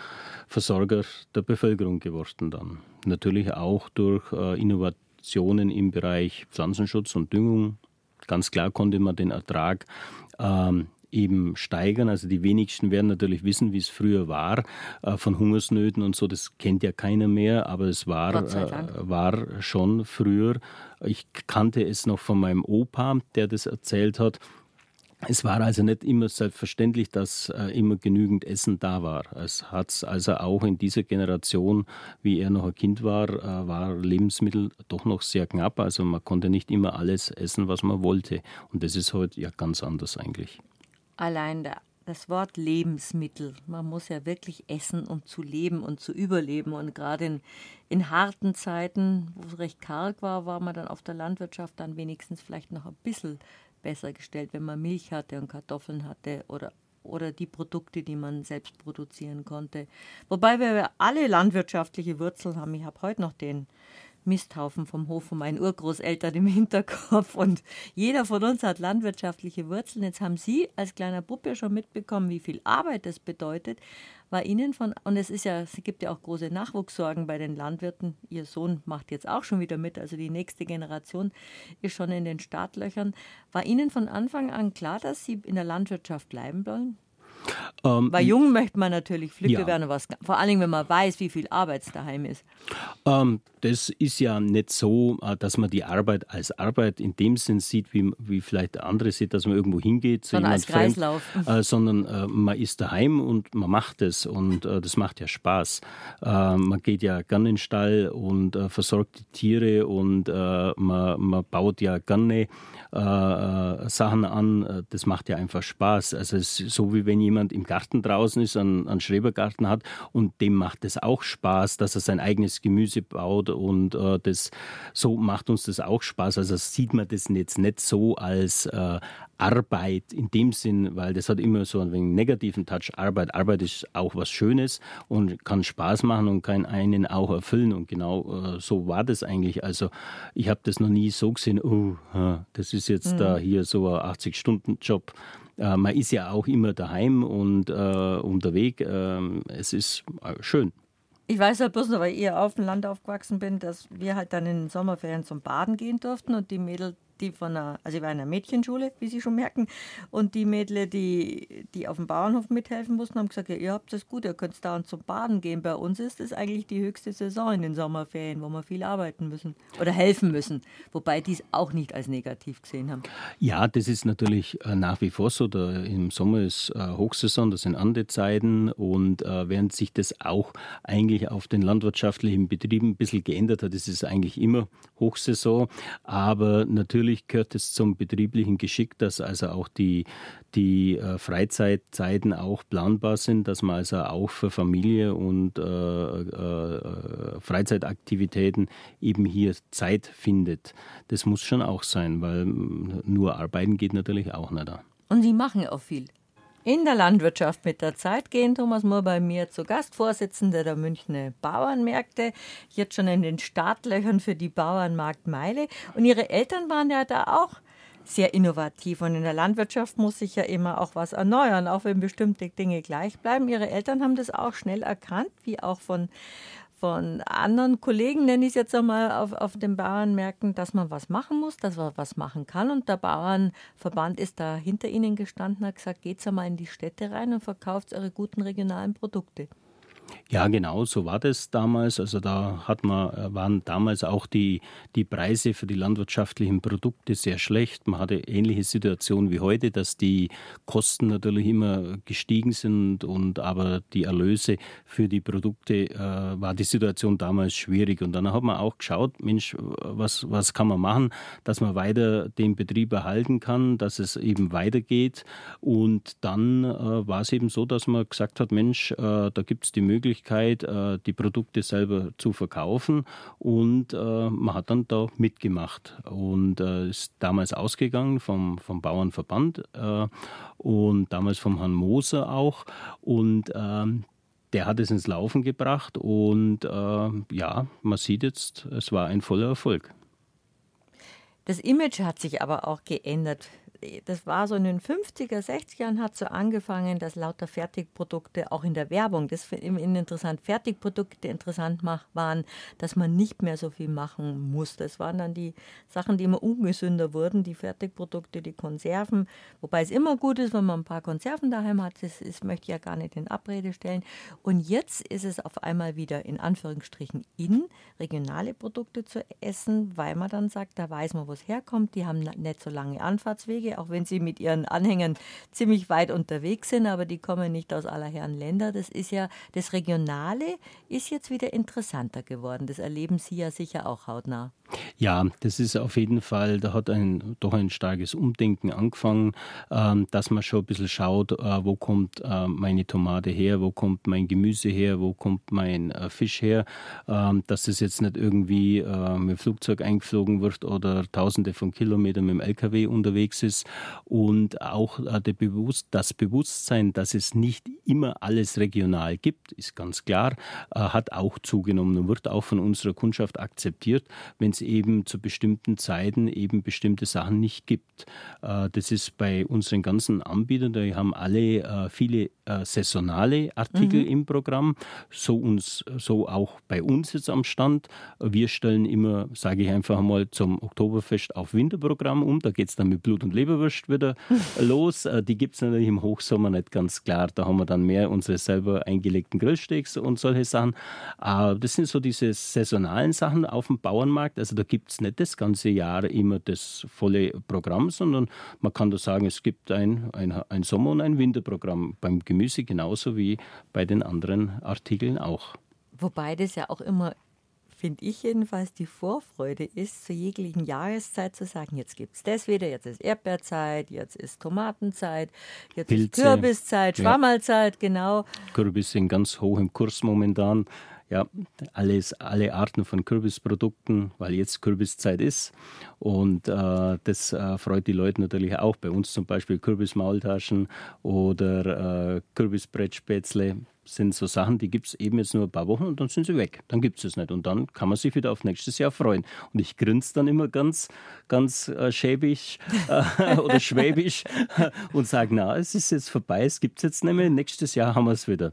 Versorger der Bevölkerung geworden dann. Natürlich auch durch äh, Innovationen im Bereich Pflanzenschutz und Düngung. Ganz klar konnte man den Ertrag ähm, eben steigern. Also die wenigsten werden natürlich wissen, wie es früher war, äh, von Hungersnöten und so, das kennt ja keiner mehr, aber es war, äh, war schon früher. Ich kannte es noch von meinem Opa, der das erzählt hat. Es war also nicht immer selbstverständlich, dass äh, immer genügend Essen da war. Es hat also auch in dieser Generation, wie er noch ein Kind war, äh, war Lebensmittel doch noch sehr knapp. Also man konnte nicht immer alles essen, was man wollte. Und das ist heute ja ganz anders eigentlich. Allein der das Wort Lebensmittel. Man muss ja wirklich essen, um zu leben und zu überleben. Und gerade in, in harten Zeiten, wo es recht karg war, war man dann auf der Landwirtschaft dann wenigstens vielleicht noch ein bisschen besser gestellt, wenn man Milch hatte und Kartoffeln hatte oder, oder die Produkte, die man selbst produzieren konnte. Wobei wir alle landwirtschaftliche Wurzeln haben. Ich habe heute noch den Misthaufen vom Hof von meinen Urgroßeltern im Hinterkopf. Und jeder von uns hat landwirtschaftliche Wurzeln. Jetzt haben Sie als kleiner Puppe schon mitbekommen, wie viel Arbeit das bedeutet. War Ihnen von, und es ist ja, es gibt ja auch große Nachwuchssorgen bei den Landwirten. Ihr Sohn macht jetzt auch schon wieder mit, also die nächste Generation ist schon in den Startlöchern. War Ihnen von Anfang an klar, dass Sie in der Landwirtschaft bleiben wollen? Ähm, Bei Jungen möchte man natürlich Flücke ja. werden, was, vor allem wenn man weiß, wie viel Arbeit es daheim ist. Ähm, das ist ja nicht so, äh, dass man die Arbeit als Arbeit in dem Sinn sieht, wie, wie vielleicht andere sieht, dass man irgendwo hingeht, sondern als fremd, Kreislauf. Äh, sondern äh, man ist daheim und man macht es und äh, das macht ja Spaß. Äh, man geht ja gerne in den Stall und äh, versorgt die Tiere und man, man baut ja gerne Sachen an. Das macht ja einfach Spaß. Also es ist so wie wenn jemand im Garten draußen ist, einen, einen Schrebergarten hat und dem macht es auch Spaß, dass er sein eigenes Gemüse baut und äh, das so macht uns das auch Spaß. Also sieht man das jetzt nicht so als äh, Arbeit in dem Sinn, weil das hat immer so einen negativen Touch. Arbeit, Arbeit ist auch was Schönes und kann Spaß machen und kann einen auch erfüllen. Und genau äh, so war das eigentlich. Also ich habe das noch nie so gesehen, oh, das ist jetzt mhm. da hier so ein 80-Stunden-Job. Äh, man ist ja auch immer daheim und äh, unterwegs. Ähm, es ist äh, schön. Ich weiß ja bloß noch, weil ich auf dem Land aufgewachsen bin, dass wir halt dann in den Sommerferien zum Baden gehen durften und die Mädels die von einer, also ich war in einer Mädchenschule, wie Sie schon merken, und die Mädels, die, die auf dem Bauernhof mithelfen mussten, haben gesagt, ja, ihr habt das gut, ihr könnt da und zum Baden gehen. Bei uns ist es eigentlich die höchste Saison in den Sommerferien, wo wir viel arbeiten müssen oder helfen müssen, wobei die es auch nicht als negativ gesehen haben. Ja, das ist natürlich äh, nach wie vor so. Der, Im Sommer ist äh, Hochsaison, das sind Andezeiten und äh, während sich das auch eigentlich auf den landwirtschaftlichen Betrieben ein bisschen geändert hat, ist es eigentlich immer Hochsaison, aber natürlich natürlich gehört es zum betrieblichen Geschick, dass also auch die, die äh, Freizeitzeiten auch planbar sind, dass man also auch für Familie und äh, äh, Freizeitaktivitäten eben hier Zeit findet. Das muss schon auch sein, weil nur arbeiten geht natürlich auch nicht. Und Sie machen auch viel in der Landwirtschaft mit der Zeit gehen. Thomas Mohr bei mir zu Gast, Vorsitzender der Münchner Bauernmärkte, jetzt schon in den Startlöchern für die Bauernmarktmeile. Und Ihre Eltern waren ja da auch sehr innovativ. Und in der Landwirtschaft muss sich ja immer auch was erneuern, auch wenn bestimmte Dinge gleich bleiben. Ihre Eltern haben das auch schnell erkannt, wie auch von von anderen Kollegen, nenne ich es jetzt einmal, auf, auf den Bauernmärkten, dass man was machen muss, dass man was machen kann. Und der Bauernverband ist da hinter ihnen gestanden, hat gesagt, geht's einmal in die Städte rein und verkauft eure guten regionalen Produkte. Ja, genau, so war das damals. Also da hat man, äh, waren damals auch die, die Preise für die landwirtschaftlichen Produkte sehr schlecht. Man hatte ähnliche Situationen wie heute, dass die Kosten natürlich immer gestiegen sind und aber die Erlöse für die Produkte äh, war die Situation damals schwierig. Und dann hat man auch geschaut, Mensch, was, was kann man machen, dass man weiter den Betrieb erhalten kann, dass es eben weitergeht. Und dann äh, war es eben so, dass man gesagt hat, Mensch, äh, da gibt es die Möglichkeit, Möglichkeit, äh, die Produkte selber zu verkaufen. Und äh, man hat dann da mitgemacht. Und äh, ist damals ausgegangen vom, vom Bauernverband und damals vom Herrn Moser auch. Und ähm, der hat es ins Laufen gebracht. Und ja, man sieht jetzt, es war ein voller Erfolg. Das Image hat sich aber auch geändert das war so in den 50er, 60er Jahren hat so angefangen, dass lauter Fertigprodukte auch in der Werbung, das interessant, Fertigprodukte interessant waren, dass man nicht mehr so viel machen muss. Das waren dann die Sachen, die immer ungesünder wurden, die Fertigprodukte, die Konserven, wobei es immer gut ist, wenn man ein paar Konserven daheim hat, das, das möchte ich ja gar nicht in Abrede stellen. Und jetzt ist es auf einmal wieder in Anführungsstrichen in, regionale Produkte zu essen, weil man dann sagt, da weiß man, wo es herkommt, die haben nicht so lange Anfahrtswege, Fläche, auch wenn sie mit ihren Anhängern ziemlich weit unterwegs sind, aber die kommen nicht aus aller Herren Länder. Das ist ja, das Regionale ist jetzt wieder interessanter geworden. Das erleben Sie ja sicher auch hautnah. Ja, das ist auf jeden Fall, da hat ein doch ein starkes Umdenken angefangen, ähm, dass man schon ein bisschen schaut, äh, wo kommt äh, meine Tomate her, wo kommt mein Gemüse her, wo kommt mein äh, Fisch her, ähm, dass das jetzt nicht irgendwie mit dem Flugzeug eingeflogen wird oder tausende von Kilometern mit dem LKW unterwegs ist. Und auch das Bewusstsein, dass es nicht immer alles regional gibt, ist ganz klar, hat auch zugenommen und wird auch von unserer Kundschaft akzeptiert, wenn es eben zu bestimmten Zeiten eben bestimmte Sachen nicht gibt. Äh, das ist bei unseren ganzen Anbietern, die haben alle äh, viele äh, saisonale Artikel mhm. im Programm, so, uns, so auch bei uns jetzt am Stand. Wir stellen immer, sage ich einfach mal, zum Oktoberfest auf Winterprogramm um. Da geht es dann mit Blut- und Leberwurst wieder los. Die gibt es natürlich im Hochsommer nicht ganz klar. Da haben wir dann mehr unsere selber eingelegten Grillsteaks und solche Sachen. Das sind so diese saisonalen Sachen auf dem Bauernmarkt. Also da gibt es nicht das ganze Jahr immer das volle Programm, sondern man kann da sagen, es gibt ein, ein, ein Sommer- und ein Winterprogramm beim Gemüse genauso wie bei den anderen Artikeln auch. Wobei das ja auch immer finde ich jedenfalls, die Vorfreude ist, zur jeglichen Jahreszeit zu sagen, jetzt gibt es das wieder, jetzt ist Erdbeerzeit, jetzt ist Tomatenzeit, jetzt Pilze, ist Kürbiszeit, Schwammerlzeit, ja. genau. Kürbis sind ganz hoch im Kurs momentan ja, alles, alle Arten von Kürbisprodukten, weil jetzt Kürbiszeit ist. Und äh, das äh, freut die Leute natürlich auch. Bei uns zum Beispiel Kürbismaultaschen oder äh, Kürbisbrettspätzle sind so Sachen, die gibt es eben jetzt nur ein paar Wochen und dann sind sie weg. Dann gibt es es nicht. Und dann kann man sich wieder auf nächstes Jahr freuen. Und ich grinse dann immer ganz, ganz äh, schäbig äh, oder schwäbisch und sage, na, es ist jetzt vorbei, es gibt es jetzt nicht mehr. Nächstes Jahr haben wir es wieder.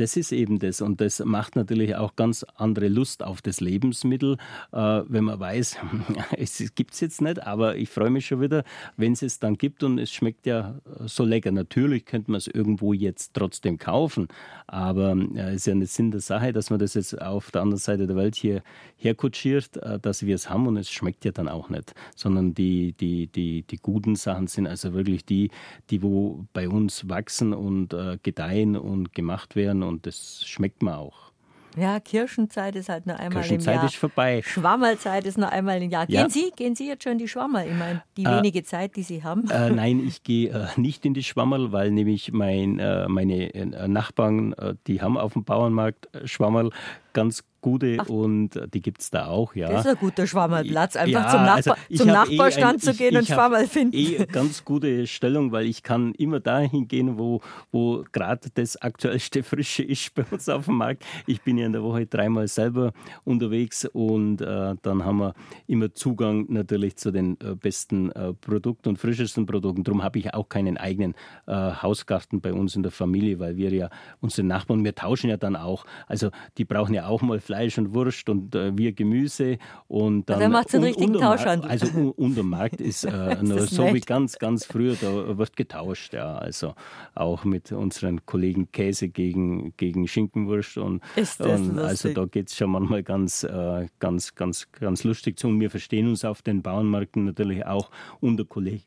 Das ist eben das. Und das macht natürlich auch ganz andere Lust auf das Lebensmittel, äh, wenn man weiß, es gibt es jetzt nicht, aber ich freue mich schon wieder, wenn es es dann gibt und es schmeckt ja so lecker. Natürlich könnte man es irgendwo jetzt trotzdem kaufen, aber es äh, ist ja nicht Sinn der Sache, dass man das jetzt auf der anderen Seite der Welt hier herkutschiert, äh, dass wir es haben und es schmeckt ja dann auch nicht, sondern die, die, die, die guten Sachen sind also wirklich die, die wo bei uns wachsen und äh, gedeihen und gemacht werden und das schmeckt man auch. Ja, Kirschenzeit ist halt nur einmal im Jahr. ist vorbei. Schwammerlzeit ist nur einmal im Jahr. Gehen, ja. Sie, gehen Sie jetzt schon in die Schwammerl? Ich meine, die äh, wenige Zeit, die Sie haben. Äh, nein, ich gehe äh, nicht in die Schwammerl, weil nämlich mein, äh, meine äh, Nachbarn, äh, die haben auf dem Bauernmarkt Schwammerl ganz gute Ach. und die gibt es da auch, ja. Das ist ein guter Schwammerplatz, einfach ja, zum, Nachbar also zum Nachbarstand eh ein, zu gehen ich, und Schwammerl finden. Eh ganz gute Stellung, weil ich kann immer dahin gehen, wo, wo gerade das aktuellste Frische ist bei uns auf dem Markt. Ich bin ja in der Woche dreimal selber unterwegs und äh, dann haben wir immer Zugang natürlich zu den äh, besten äh, Produkten und frischesten Produkten. Darum habe ich auch keinen eigenen äh, Hausgarten bei uns in der Familie, weil wir ja unsere Nachbarn, wir tauschen ja dann auch. Also die brauchen ja auch mal Fleisch und Wurst und äh, wir Gemüse. Und dann, also macht es einen richtigen Tauschhandel. Also unter Markt ist äh, ist so nett. wie ganz, ganz früher, da wird getauscht. Ja. Also auch mit unseren Kollegen Käse gegen, gegen Schinkenwurst. Und, ist und also da geht es schon manchmal ganz, äh, ganz, ganz, ganz lustig zu. Und wir verstehen uns auf den Bauernmärkten natürlich auch unter Kollegen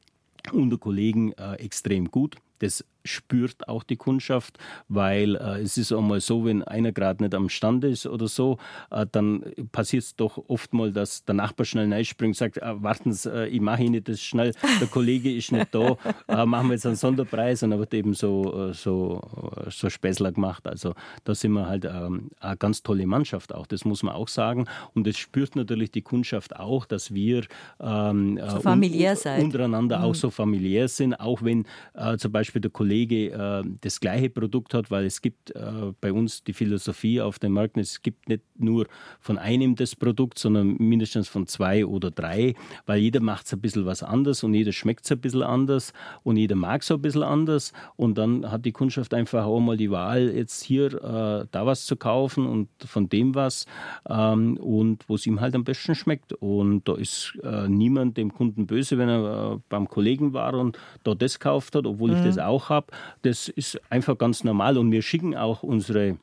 unter Kollegen äh, extrem gut. Das spürt auch die Kundschaft, weil äh, es ist auch mal so, wenn einer gerade nicht am Stand ist oder so, äh, dann passiert es doch oft mal, dass der Nachbar schnell reinspringt und sagt, äh, warten Sie, äh, ich mache Ihnen das schnell, der Kollege ist nicht da, äh, machen wir jetzt einen Sonderpreis und dann wird eben so, äh, so, so Späßler gemacht. Also da sind wir halt ähm, eine ganz tolle Mannschaft auch, das muss man auch sagen und es spürt natürlich die Kundschaft auch, dass wir ähm, so familiär un untereinander mhm. auch so familiär sind, auch wenn zum Beispiel der Kollege Kollege äh, das gleiche Produkt hat, weil es gibt äh, bei uns die Philosophie auf dem Markt, es gibt nicht nur von einem das Produkt, sondern mindestens von zwei oder drei, weil jeder macht es ein bisschen was anders und jeder schmeckt es ein bisschen anders und jeder mag es ein bisschen anders. Und dann hat die Kundschaft einfach auch mal die Wahl, jetzt hier äh, da was zu kaufen und von dem was ähm, und wo es ihm halt am besten schmeckt. Und da ist äh, niemand dem Kunden böse, wenn er äh, beim Kollegen war und da das gekauft hat, obwohl mhm. ich das auch habe habe. Das ist einfach ganz normal und wir schicken auch unsere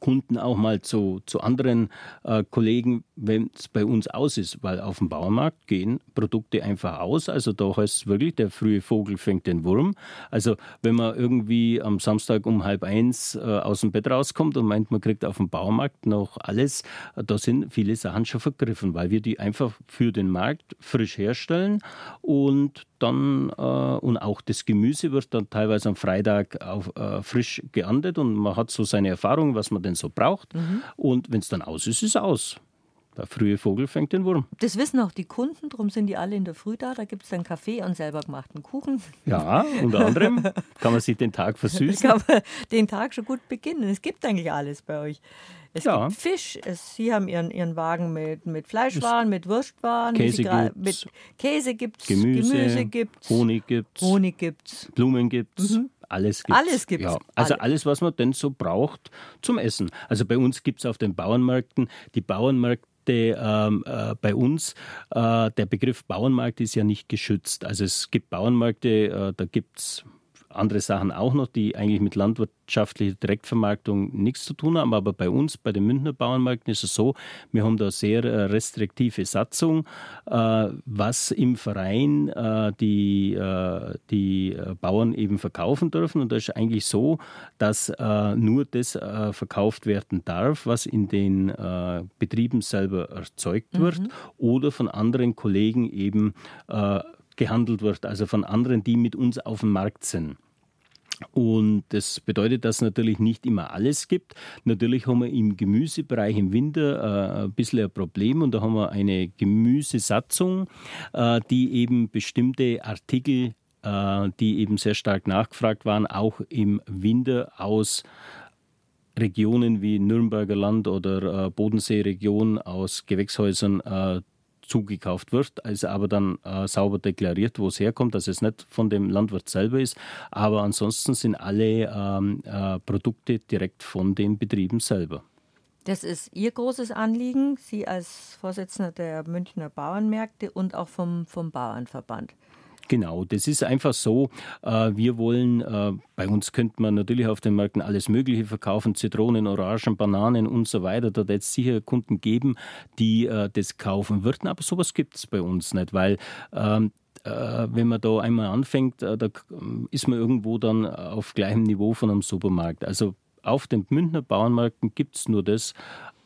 Kunden auch mal zu, zu anderen äh, Kollegen, wenn es bei uns aus ist, weil auf dem Bauernmarkt gehen Produkte einfach aus. Also da heißt es wirklich, der frühe Vogel fängt den Wurm. Also wenn man irgendwie am Samstag um halb eins äh, aus dem Bett rauskommt und meint, man kriegt auf dem Bauernmarkt noch alles, da sind viele Sachen schon vergriffen, weil wir die einfach für den Markt frisch herstellen und dann äh, und auch das Gemüse wird dann teilweise am Freitag auf, äh, frisch geerntet und man hat so seine Erfahrungen, was man denn so braucht. Mhm. Und wenn es dann aus ist, ist es aus. Der frühe Vogel fängt den Wurm. Das wissen auch die Kunden, darum sind die alle in der Früh da. Da gibt es dann Kaffee und selber gemachten Kuchen. Ja, unter anderem kann man sich den Tag versüßen. kann man den Tag schon gut beginnen. Es gibt eigentlich alles bei euch. Es ja. gibt Fisch. Es, Sie haben Ihren, Ihren Wagen mit, mit Fleischwaren, mit Wurstwaren. Käse gibt Mit Käse gibt Gemüse, Gemüse gibt's, Honig gibt Honig gibt's, Blumen gibt es. Mhm. Alles gibt Alles gibt's. Ja, also alles, was man denn so braucht zum Essen. Also bei uns gibt es auf den Bauernmärkten die Bauernmärkte ähm, äh, bei uns, äh, der Begriff Bauernmarkt ist ja nicht geschützt. Also es gibt Bauernmärkte, äh, da gibt es andere Sachen auch noch, die eigentlich mit landwirtschaftlicher Direktvermarktung nichts zu tun haben. Aber bei uns, bei den Münchner Bauernmärkten, ist es so, wir haben da sehr äh, restriktive Satzung, äh, was im Verein äh, die, die Bauern eben verkaufen dürfen. Und das ist eigentlich so, dass nur das verkauft werden darf, was in den Betrieben selber erzeugt wird mhm. oder von anderen Kollegen eben gehandelt wird, also von anderen, die mit uns auf dem Markt sind. Und das bedeutet, dass es natürlich nicht immer alles gibt. Natürlich haben wir im Gemüsebereich im Winter äh, ein bisschen ein Problem und da haben wir eine Gemüsesatzung, äh, die eben bestimmte Artikel, äh, die eben sehr stark nachgefragt waren, auch im Winter aus Regionen wie Nürnberger Land oder äh, Bodenseeregion aus Gewächshäusern äh, zugekauft wird, also aber dann äh, sauber deklariert, wo es herkommt, dass es nicht von dem Landwirt selber ist. Aber ansonsten sind alle ähm, äh, Produkte direkt von den Betrieben selber. Das ist Ihr großes Anliegen, Sie als Vorsitzender der Münchner Bauernmärkte und auch vom, vom Bauernverband. Genau, das ist einfach so. Äh, wir wollen, äh, bei uns könnte man natürlich auf den Märkten alles Mögliche verkaufen, Zitronen, Orangen, Bananen und so weiter. Da wird es sicher Kunden geben, die äh, das kaufen würden, aber sowas gibt es bei uns nicht, weil ähm, wenn man da einmal anfängt, da ist man irgendwo dann auf gleichem Niveau von einem Supermarkt. Also auf den Münchner Bauernmärkten gibt es nur das,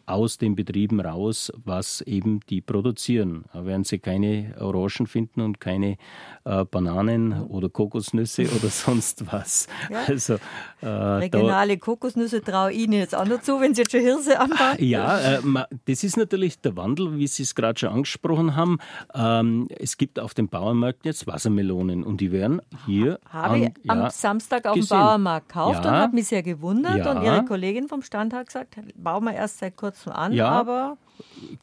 aus den Betrieben raus, was eben die produzieren. Da werden sie keine Orangen finden und keine äh, Bananen oder Kokosnüsse oder sonst was. Ja. Also, äh, Regionale Kokosnüsse traue ich Ihnen jetzt auch noch zu, wenn Sie jetzt schon Hirse anbauen. Ja, äh, das ist natürlich der Wandel, wie Sie es gerade schon angesprochen haben. Ähm, es gibt auf den Bauernmärkten jetzt Wassermelonen und die werden hier Habe an, ich am ja, Samstag auf dem Bauernmarkt gekauft ja, und habe mich sehr gewundert. Und Ihre Kollegin vom Stand hat gesagt, bauen wir erst seit kurzem an, ja, aber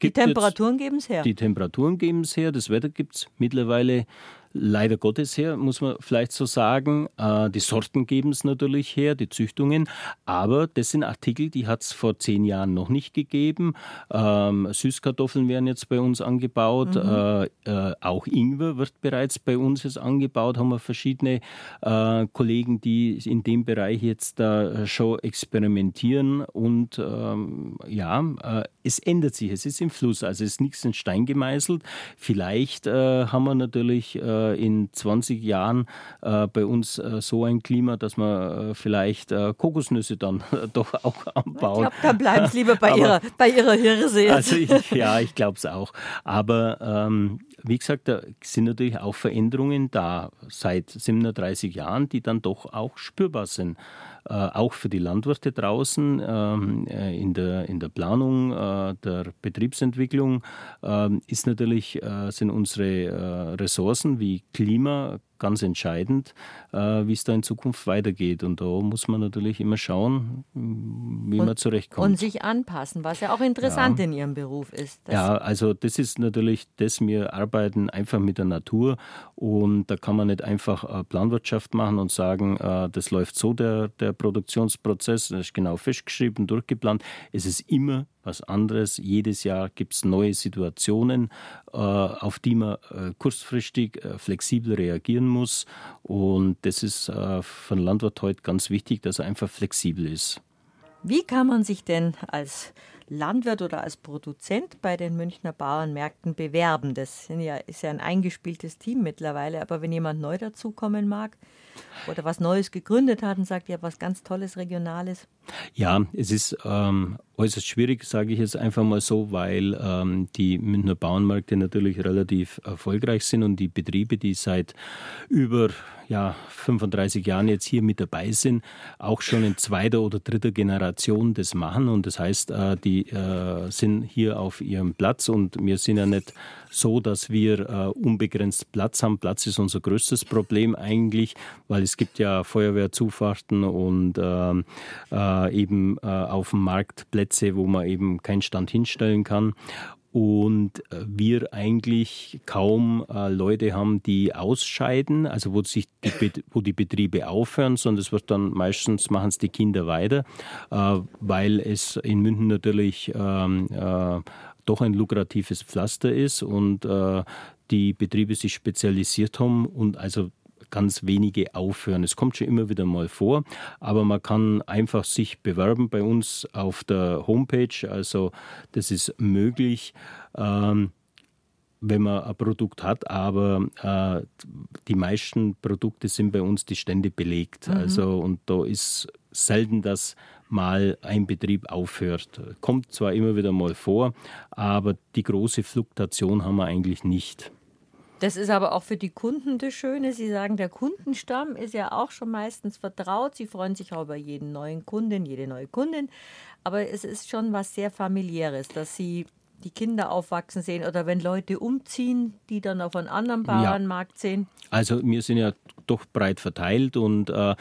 die Temperaturen geben es her. Die Temperaturen geben es her, das Wetter gibt es mittlerweile leider Gottes her, muss man vielleicht so sagen. Äh, die Sorten geben es natürlich her, die Züchtungen, aber das sind Artikel, die hat es vor zehn Jahren noch nicht gegeben. Ähm, Süßkartoffeln werden jetzt bei uns angebaut, mhm. Äh, äh, auch Ingwer wird bereits bei uns jetzt angebaut, haben wir verschiedene Kollegen, die in dem Bereich jetzt da schon experimentieren und ähm, ja, es ändert sich, es ist im Fluss, also es ist nichts in Stein gemeißelt. Vielleicht haben wir natürlich äh, in 20 Jahren äh, bei uns äh, so ein Klima, dass man vielleicht Kokosnüsse dann doch auch anbauen. Ich glaube, dann bleiben Sie lieber bei, Aber, ihrer, bei Ihrer Hirse jetzt. Also ich, ja, ich glaube es auch. Aber ähm, wie gesagt, da sind natürlich auch Veränderungen da seit 37 Jahren, die dann doch auch spürbar sind. Äh, auch für die Landwirte draußen ähm, äh, in, der, in der Planung äh, der Betriebsentwicklung ähm, ist natürlich, sind unsere Ressourcen wie Klima ganz entscheidend, äh, wie es da in Zukunft weitergeht. Und da muss man natürlich immer schauen, wie und, man zurechtkommt. Und sich anpassen, was ja auch interessant ja. in Ihrem Beruf ist. Ja, also das ist natürlich das, wir arbeiten einfach mit der Natur und da kann man nicht einfach äh, Planwirtschaft machen und sagen, äh, das läuft so, der, der Produktionsprozess, das ist genau festgeschrieben, durchgeplant. Es ist immer was anderes. Jedes Jahr gibt es neue Situationen, auf die man kurzfristig flexibel reagieren muss. Und das ist für einen Landwirt heute ganz wichtig, dass er einfach flexibel ist. Wie kann man sich denn als Landwirt oder als Produzent bei den Münchner Bauernmärkten bewerben? Das ja, ist ja ein eingespieltes Team mittlerweile, aber wenn jemand neu dazukommen mag oder was Neues gegründet hat und sagt, ja, was ganz Tolles, Regionales. Ja, es ist ähm, äußerst schwierig, sage ich jetzt einfach mal so, weil ähm, die Münchner Bauernmärkte natürlich relativ erfolgreich sind und die Betriebe, die seit über ja, 35 Jahren jetzt hier mit dabei sind, auch schon in zweiter oder dritter Generation das machen. Und das heißt, äh, die äh, sind hier auf ihrem Platz und wir sind ja nicht so, dass wir äh, unbegrenzt Platz haben. Platz ist unser größtes Problem eigentlich, weil es gibt ja Feuerwehrzufahrten und ähm, eben auf dem Markt Plätze, wo man eben keinen Stand hinstellen kann. Und äh, wir eigentlich kaum äh, Leute haben, die ausscheiden, also wo sich die, wo die Betriebe aufhören, sondern es wird dann meistens machen es die Kinder weiter, äh, weil es in München natürlich ähm, äh, doch ein lukratives Pflaster ist und äh, die Betriebe sich spezialisiert haben und also ganz wenige aufhören. Es kommt schon immer wieder mal vor, aber man kann einfach sich bewerben bei uns auf der Homepage. Also das ist möglich. Ähm, wenn man ein Produkt hat, aber äh, die meisten Produkte sind bei uns die Stände belegt. Mhm. Also und da ist selten, dass mal ein Betrieb aufhört. Kommt zwar immer wieder mal vor, aber die große Fluktuation haben wir eigentlich nicht. Das ist aber auch für die Kunden das Schöne. Sie sagen, der Kundenstamm ist ja auch schon meistens vertraut. Sie freuen sich auch über jeden neuen Kunden, jede neue Kundin. Aber es ist schon was sehr familiäres, dass sie die Kinder aufwachsen sehen oder wenn Leute umziehen, die dann auf einen anderen Bauernmarkt ja. sehen? Also wir sind ja doch breit verteilt und äh,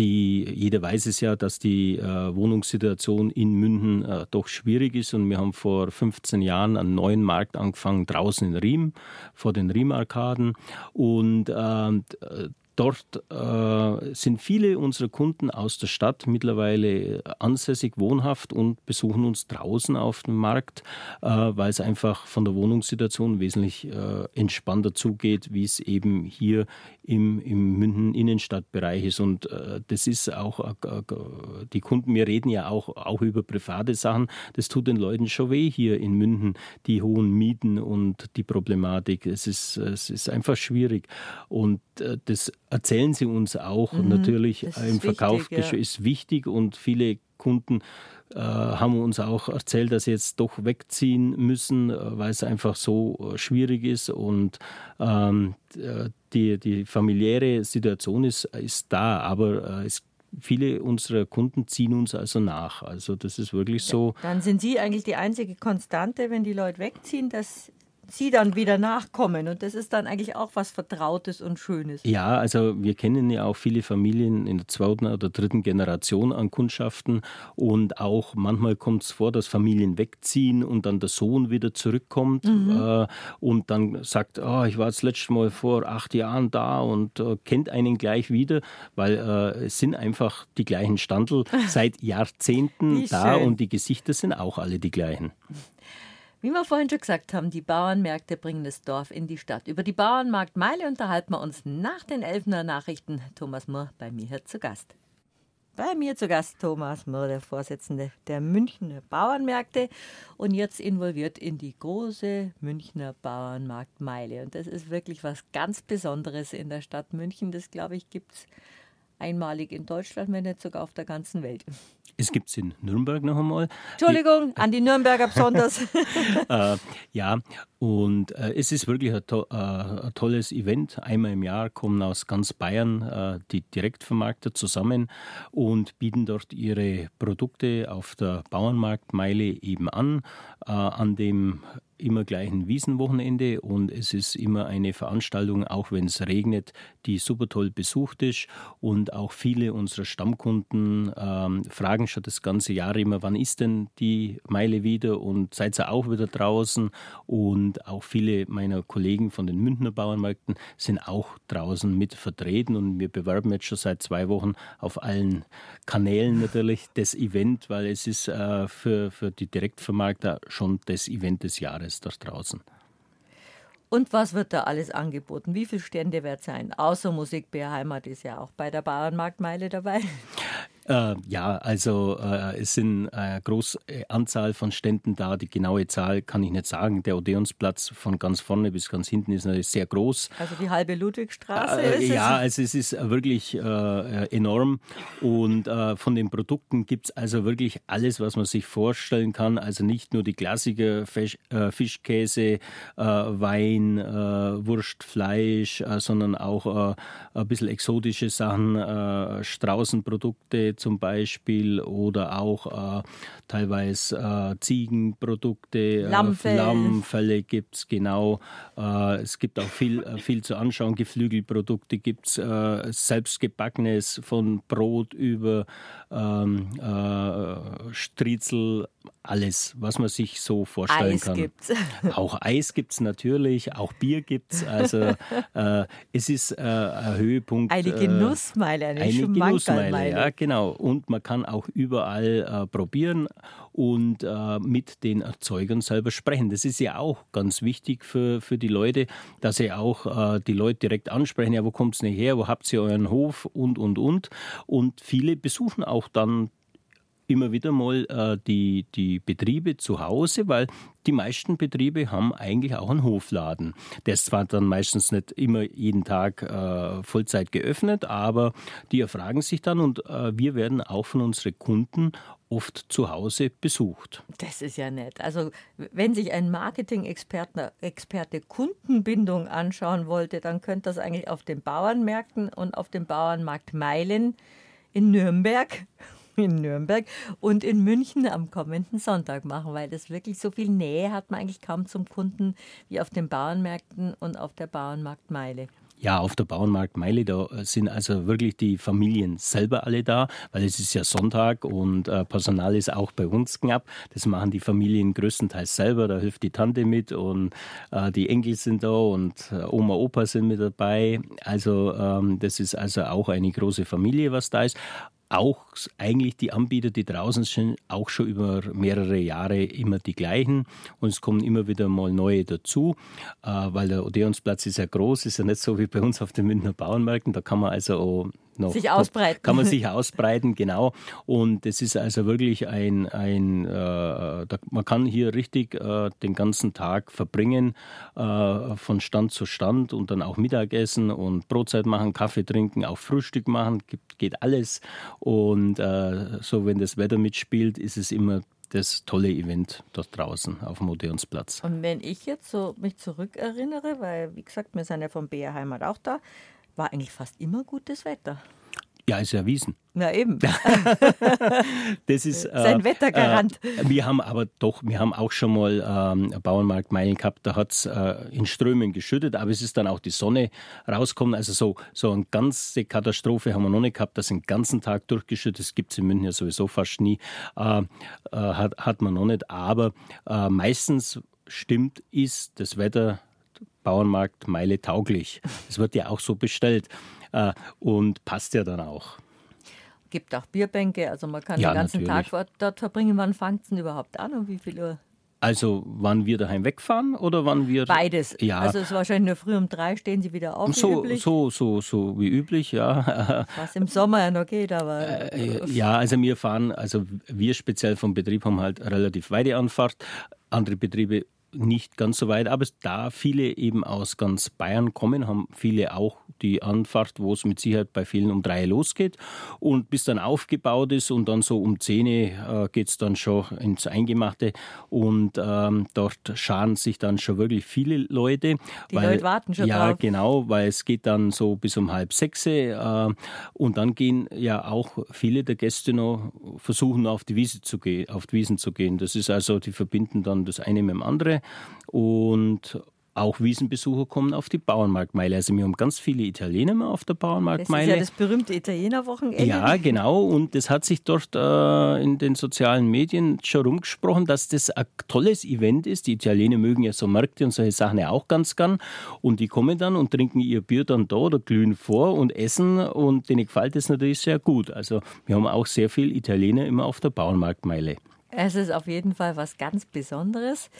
die, jeder weiß es ja, dass die äh, Wohnungssituation in München äh, doch schwierig ist. Und wir haben vor 15 Jahren einen neuen Markt angefangen draußen in Riem, vor den Riemarkaden. Und äh, Dort äh, sind viele unserer Kunden aus der Stadt mittlerweile ansässig, wohnhaft und besuchen uns draußen auf dem Markt, äh, weil es einfach von der Wohnungssituation wesentlich äh, entspannter zugeht, wie es eben hier im, im München Innenstadtbereich ist. Und äh, das ist auch, äh, die Kunden, wir reden ja auch, auch über private Sachen, das tut den Leuten schon weh hier in München, die hohen Mieten und die Problematik. Es ist, es ist einfach schwierig. Und äh, das erzählen sie uns auch. Mhm, Natürlich im Verkauf wichtig, ja. ist wichtig und viele Kunden äh, haben uns auch erzählt, dass sie jetzt doch wegziehen müssen, äh, weil es einfach so äh, schwierig ist und ähm, die, die familiäre Situation ist, ist da, aber äh, es viele unserer Kunden ziehen uns also nach. Also das ist wirklich so. Dann sind Sie eigentlich die einzige Konstante, wenn die Leute wegziehen, dass sie dann wieder nachkommen. Und das ist dann eigentlich auch was Vertrautes und Schönes. Ja, also wir kennen ja auch viele Familien in der zweiten oder dritten Generation an Kundschaften. Und auch manchmal kommt es vor, dass Familien wegziehen und dann der Sohn wieder zurückkommt mhm. äh, und dann sagt, oh, ich war das letzte Mal vor acht Jahren da und äh, kennt einen gleich wieder, weil äh, es sind einfach die gleichen Standel seit Jahrzehnten da und die Gesichter sind auch alle die gleichen. Wie wir vorhin schon gesagt haben, die Bauernmärkte bringen das Dorf in die Stadt. Über die Bauernmarktmeile unterhalten wir uns nach den Elfner Nachrichten. Thomas Mohr bei mir hier zu Gast. Bei mir zu Gast Thomas Mohr, der Vorsitzende der Münchner Bauernmärkte und jetzt involviert in die große Münchner Bauernmarktmeile. Und das ist wirklich was ganz Besonderes in der Stadt München. Das, glaube ich, gibt es einmalig in Deutschland, wenn nicht sogar auf der ganzen Welt. Es gibt es in Nürnberg noch einmal. Entschuldigung, an die Nürnberger besonders. äh, ja, und äh, es ist wirklich ein, to äh, ein, tolles Event. Einmal im Jahr kommen aus ganz Bayern äh, die Direktvermarkter zusammen und bieten dort ihre Produkte auf der Bauernmarktmeile eben an. Äh, an dem immer gleichen Wiesenwochenende und es ist immer eine Veranstaltung, auch wenn es regnet, die super toll besucht ist und auch viele unserer Stammkunden ähm, fragen schon das ganze Jahr immer, wann ist denn die Meile wieder und seid ihr auch wieder draußen und auch viele meiner Kollegen von den Münchner Bauernmärkten sind auch draußen mit vertreten und wir bewerben jetzt schon seit zwei Wochen auf allen Kanälen natürlich das Event, weil es ist äh, für, für die Direktvermarkter schon das Event des Jahres dort draußen. Und was wird da alles angeboten? Wie viele Stände wird es sein? Außer Musik Heimat ist ja auch bei der Bauernmarktmeile dabei. Äh, ja, also äh, es sind eine große Anzahl von Ständen da. Die genaue Zahl kann ich nicht sagen. Der Odeonsplatz von ganz vorne bis ganz hinten ist natürlich sehr groß. Also die halbe Ludwigstraße äh, ist Ja, also es ist wirklich äh, enorm. Und äh, von den Produkten gibt es also wirklich alles, was man sich vorstellen kann. Also nicht nur die Klassiker Fisch, äh, Fischkäse, Wein, Wurst, Fleisch, sondern auch ein bisschen exotische Sachen, Straußenprodukte zum Beispiel oder auch äh, teilweise äh, Ziegenprodukte, äh, Lammfell. Lammfälle gibt es genau. Äh, es gibt auch viel, äh, viel zu anschauen. Geflügelprodukte gibt es, selbstgebackenes von Brot über ähm, Striezel, alles, was man sich so vorstellen Eis kann. Gibt's. Auch Eis gibt es natürlich, auch Bier gibt es. Also es ist ein Höhepunkt. Eine Genussmeile, eine, eine Genussmeile, ja genau. Und man kann auch überall probieren und äh, mit den Erzeugern selber sprechen. Das ist ja auch ganz wichtig für, für die Leute, dass sie auch äh, die Leute direkt ansprechen, ja, wo kommt es nicht her, wo habt ihr euren Hof und, und, und. Und viele besuchen auch dann immer wieder mal äh, die, die Betriebe zu Hause, weil die meisten Betriebe haben eigentlich auch einen Hofladen. Der ist zwar dann meistens nicht immer jeden Tag äh, Vollzeit geöffnet, aber die erfragen sich dann und äh, wir werden auch von unseren Kunden oft zu Hause besucht. Das ist ja nett. Also wenn sich ein Marketing-Experte Experte Kundenbindung anschauen wollte, dann könnte das eigentlich auf den Bauernmärkten und auf dem Bauernmarkt Meilen in Nürnberg in Nürnberg und in München am kommenden Sonntag machen, weil das wirklich so viel Nähe hat man eigentlich kaum zum Kunden wie auf den Bauernmärkten und auf der Bauernmarktmeile. Ja, auf der Bauernmarktmeile, da sind also wirklich die Familien selber alle da, weil es ist ja Sonntag und äh, Personal ist auch bei uns knapp. Das machen die Familien größtenteils selber, da hilft die Tante mit und äh, die Enkel sind da und äh, Oma, Opa sind mit dabei. Also ähm, das ist also auch eine große Familie, was da ist auch eigentlich die Anbieter, die draußen sind, auch schon über mehrere Jahre immer die gleichen. Und es kommen immer wieder mal neue dazu, äh, weil der Odeonsplatz ist ja groß, ist ja nicht so wie bei uns auf den Münchner Bauernmärkten, da kann man also noch. Sich ausbreiten. Kann man sich ausbreiten, genau. Und es ist also wirklich ein, ein äh, da, man kann hier richtig äh, den ganzen Tag verbringen, äh, von Stand zu Stand und dann auch Mittagessen und Brotzeit machen, Kaffee trinken, auch Frühstück machen, geht, geht alles. Und äh, so, wenn das Wetter mitspielt, ist es immer das tolle Event dort draußen auf dem Odeonsplatz. Und wenn ich jetzt so mich zurückerinnere, weil wie gesagt, wir sind ja vom BR Heimat auch da, war eigentlich fast immer gutes Wetter. Ja, ist erwiesen. Na eben. das ist sein äh, Wettergarant. Äh, wir haben aber doch, wir haben auch schon mal ähm, Bauernmarkt Meilen gehabt, da hat es äh, in Strömen geschüttet, aber es ist dann auch die Sonne rausgekommen. Also so, so eine ganze Katastrophe haben wir noch nicht gehabt, dass den ganzen Tag durchgeschüttet, das gibt es in München ja sowieso fast nie, äh, äh, hat, hat man noch nicht. Aber äh, meistens stimmt, ist das Wetter Bauernmarkt Meile tauglich. Das wird ja auch so bestellt äh, und passt ja dann auch. Gibt auch Bierbänke, also man kann ja, den ganzen natürlich. Tag dort verbringen. Wann fängt es denn überhaupt an und wie viel Uhr? Also wann wir daheim wegfahren oder wann wir. Beides. Ja. Also es ist wahrscheinlich nur früh um drei stehen sie wieder auf. So, so, so, so wie üblich, ja. Was im Sommer ja noch geht, aber. Äh, ja, also wir fahren, also wir speziell vom Betrieb haben halt relativ weite Anfahrt. Andere Betriebe nicht ganz so weit, aber da viele eben aus ganz Bayern kommen, haben viele auch die Anfahrt, wo es mit Sicherheit bei vielen um drei losgeht und bis dann aufgebaut ist und dann so um zehn äh, geht es dann schon ins Eingemachte und ähm, dort scharen sich dann schon wirklich viele Leute. Die weil, Leute warten schon Ja, drauf. genau, weil es geht dann so bis um halb sechs äh, und dann gehen ja auch viele der Gäste noch versuchen auf die Wiese zu gehen, auf die Wiesen zu gehen. Das ist also, die verbinden dann das eine mit dem und auch Wiesenbesucher kommen auf die Bauernmarktmeile. Also wir haben ganz viele Italiener mal auf der Bauernmarktmeile. Das ist ja das berühmte Italienerwochenende. Ja, genau. Und das hat sich dort äh, in den sozialen Medien schon rumgesprochen, dass das ein tolles Event ist. Die Italiener mögen ja so Märkte und solche Sachen ja auch ganz gern. Und die kommen dann und trinken ihr Bier dann da oder glühen vor und essen. Und denen gefällt das natürlich sehr gut. Also wir haben auch sehr viele Italiener immer auf der Bauernmarktmeile. Es ist auf jeden Fall was ganz Besonderes.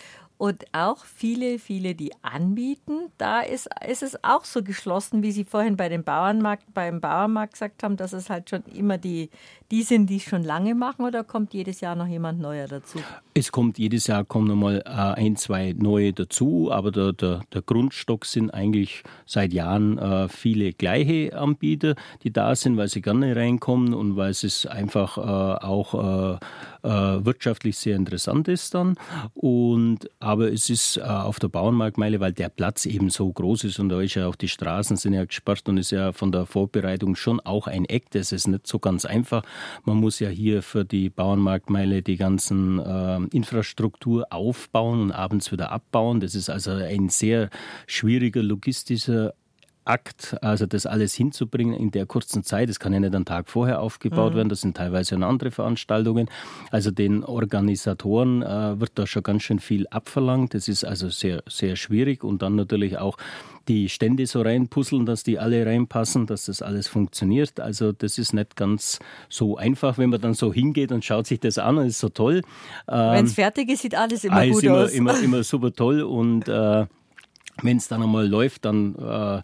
Und auch viele, viele, die anbieten, da ist, ist es auch so geschlossen, wie Sie vorhin bei dem Bauernmarkt, beim Bauernmarkt gesagt haben, dass es halt schon immer die, die sind, die es schon lange machen oder kommt jedes Jahr noch jemand neuer dazu? Es kommt jedes Jahr kommen nochmal äh, ein, zwei neue dazu, aber der, der, der Grundstock sind eigentlich seit Jahren äh, viele gleiche Anbieter, die da sind, weil sie gerne reinkommen und weil es einfach äh, auch wirtschaftlich sehr interessant ist dann. Und, aber es ist äh, auf der Bauernmarktmeile, weil der Platz eben so groß ist und da ist ja auch die Straßen sind ja gesperrt und ist ja von der Vorbereitung schon auch ein Eck. Das ist nicht so ganz einfach. Man muss ja hier für die Bauernmarktmeile die ganzen äh, Infrastruktur aufbauen und abends wieder abbauen. Das ist also ein sehr schwieriger logistischer Akt, also das alles hinzubringen in der kurzen Zeit, das kann ja nicht einen Tag vorher aufgebaut mhm. werden, das sind teilweise dann andere Veranstaltungen. Also den Organisatoren äh, wird da schon ganz schön viel abverlangt. Das ist also sehr, sehr schwierig und dann natürlich auch die Stände so reinpuzzeln, dass die alle reinpassen, dass das alles funktioniert. Also das ist nicht ganz so einfach, wenn man dann so hingeht und schaut sich das an und ist so toll. Ähm, wenn es fertig ist, sieht alles immer ah, gut immer, aus. Immer, immer super toll und äh, wenn es dann einmal läuft, dann äh,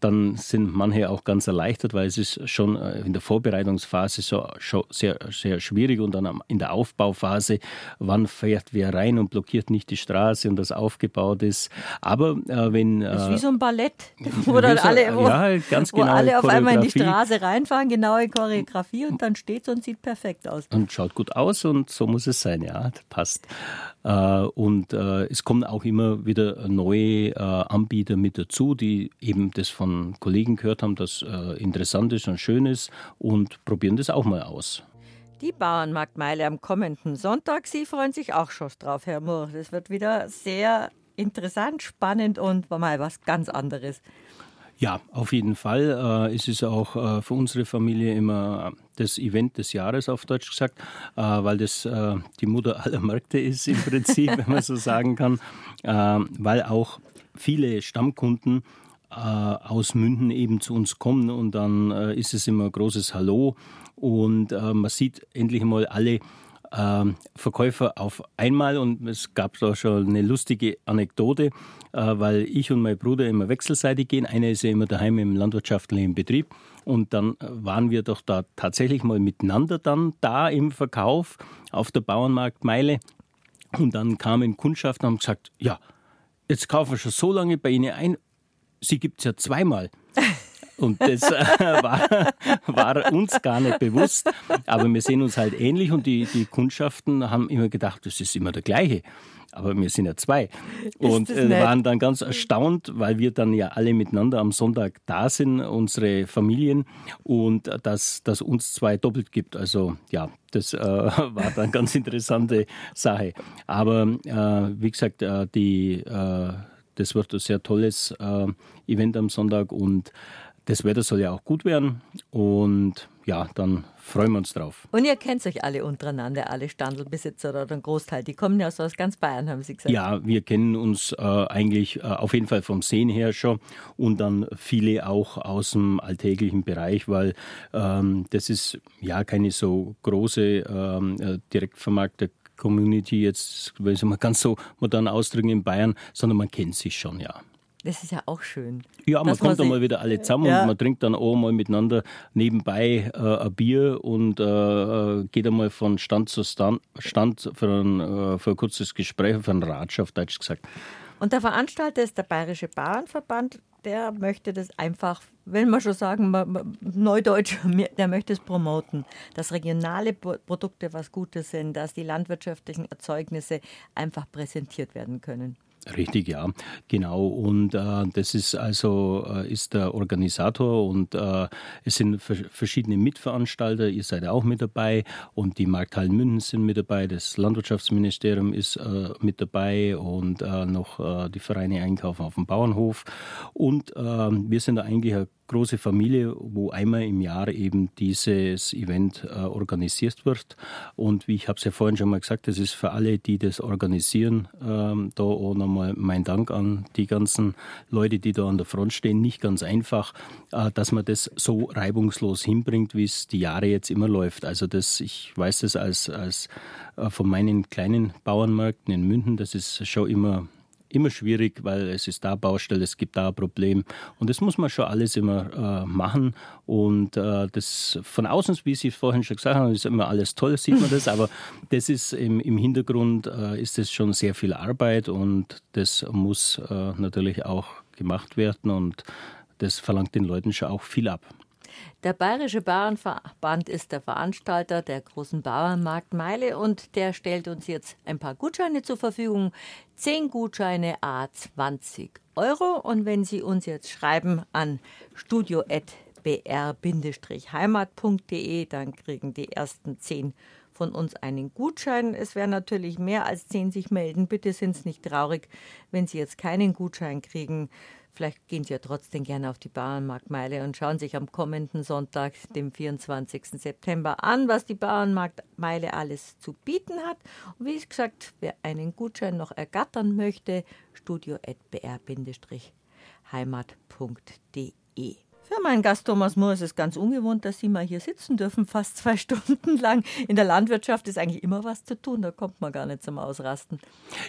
dann sind manche auch ganz erleichtert, weil es ist schon äh, in der Vorbereitungsphase so, schon sehr, sehr schwierig und dann in der Aufbauphase, wann fährt wer rein und blockiert nicht die Straße und das aufgebaut ist. Aber äh, wenn... Das ist wie so ein Ballett, wo dann alle, wo, ja, ganz genau wo alle auf einmal in die Straße reinfahren, genaue Choreografie und dann steht es und sieht perfekt aus. Und schaut gut aus und so muss es sein, ja, passt. Äh, und äh, es kommen auch immer wieder neue äh, Anbieter mit dazu, die eben das von von Kollegen gehört haben, das äh, interessant ist und schön ist und probieren das auch mal aus. Die Bauernmarktmeile am kommenden Sonntag, Sie freuen sich auch schon drauf, Herr Mohr. Das wird wieder sehr interessant, spannend und mal was ganz anderes. Ja, auf jeden Fall. Äh, es ist auch äh, für unsere Familie immer das Event des Jahres, auf Deutsch gesagt, äh, weil das die Mutter aller Märkte ist im Prinzip, wenn man so sagen kann, weil auch viele Stammkunden aus Münden eben zu uns kommen und dann äh, ist es immer ein großes Hallo. Und äh, man sieht endlich mal alle ähm, Verkäufer auf einmal. Und es gab da schon eine lustige Anekdote, weil ich und mein Bruder immer wechselseitig gehen. Einer ist ja immer daheim im landwirtschaftlichen Betrieb. Und dann waren wir doch da tatsächlich mal miteinander dann da im Verkauf auf der Bauernmarktmeile. Und dann kamen Kundschaften und haben gesagt, ja, jetzt kaufen wir schon so lange bei Ihnen ein sie gibt es ja zweimal. Und das äh, war, war, uns gar nicht bewusst. Aber wir sehen uns halt ähnlich und die, die Kundschaften haben immer gedacht, das ist immer der gleiche. Aber wir sind ja zwei. Und äh, waren dann ganz erstaunt, weil wir dann ja alle miteinander am Sonntag da sind, unsere Familien, und dass das uns zwei doppelt gibt. Also ja, das äh, war dann ganz interessante Sache. Aber äh, wie gesagt, äh, die äh, das wird ein sehr tolles äh, Event am Sonntag und das Wetter soll ja auch gut werden und ja, dann freuen wir uns drauf. Und ihr kennt euch alle untereinander, alle Standelbesitzer oder ein Großteil. Die kommen ja aus ganz Bayern, haben Sie gesagt. Ja, wir kennen uns äh, eigentlich äh, auf jeden Fall vom Sehen her schon und dann viele auch aus dem alltäglichen Bereich, weil ähm, das ist ja keine so große ähm, äh, Direktvermarkter Community jetzt, ich mal ganz so modern ausdrücken in Bayern, sondern man kennt sich schon, ja. Das ist ja auch schön. Ja, man kommt dann mal wieder alle zusammen ja. und man trinkt dann auch mal miteinander nebenbei äh, ein Bier und äh, äh geht einmal von Stand zu Stand, Stand für, ein, äh, für ein kurzes Gespräch, für einen Ratsch auf Deutsch gesagt. Und der Veranstalter ist der Bayerische Bauernverband, der möchte das einfach, will man schon sagen, neudeutsch, der möchte es promoten, dass regionale Produkte was Gutes sind, dass die landwirtschaftlichen Erzeugnisse einfach präsentiert werden können. Richtig, ja, genau. Und äh, das ist also äh, ist der Organisator und äh, es sind verschiedene Mitveranstalter. Ihr seid auch mit dabei und die Markthallen München sind mit dabei. Das Landwirtschaftsministerium ist äh, mit dabei und äh, noch äh, die Vereine Einkaufen auf dem Bauernhof. Und wir sind da eigentlich eine große Familie, wo einmal im Jahr eben dieses Event äh, organisiert wird. Und wie ich habe es ja vorhin schon mal gesagt, das ist für alle, die das organisieren, ähm, da auch nochmal mein Dank an die ganzen Leute, die da an der Front stehen. Nicht ganz einfach, äh, dass man das so reibungslos hinbringt, wie es die Jahre jetzt immer läuft. Also das, ich weiß das als, als äh, von meinen kleinen Bauernmärkten in München, das ist schon immer immer schwierig, weil es ist da Baustelle, es gibt da ein Problem. Und das muss man schon alles immer äh, machen. Und äh, das von außen, wie Sie vorhin schon gesagt haben, ist immer alles toll, sieht man das. Aber das ist im, im Hintergrund äh, ist es schon sehr viel Arbeit und das muss äh, natürlich auch gemacht werden. Und das verlangt den Leuten schon auch viel ab. Der Bayerische Bauernverband ist der Veranstalter der großen Bauernmarktmeile und der stellt uns jetzt ein paar Gutscheine zur Verfügung. Zehn Gutscheine a 20 Euro. Und wenn Sie uns jetzt schreiben an studio.br-heimat.de, dann kriegen die ersten zehn von uns einen Gutschein. Es werden natürlich mehr als zehn sich melden. Bitte sind Sie nicht traurig, wenn Sie jetzt keinen Gutschein kriegen. Vielleicht gehen Sie ja trotzdem gerne auf die Bauernmarktmeile und schauen sich am kommenden Sonntag, dem 24. September, an, was die Bauernmarktmeile alles zu bieten hat. Und wie gesagt, wer einen Gutschein noch ergattern möchte, studio.br-heimat.de. Für meinen Gast Thomas Mohr ist es ganz ungewohnt, dass Sie mal hier sitzen dürfen, fast zwei Stunden lang. In der Landwirtschaft ist eigentlich immer was zu tun, da kommt man gar nicht zum Ausrasten.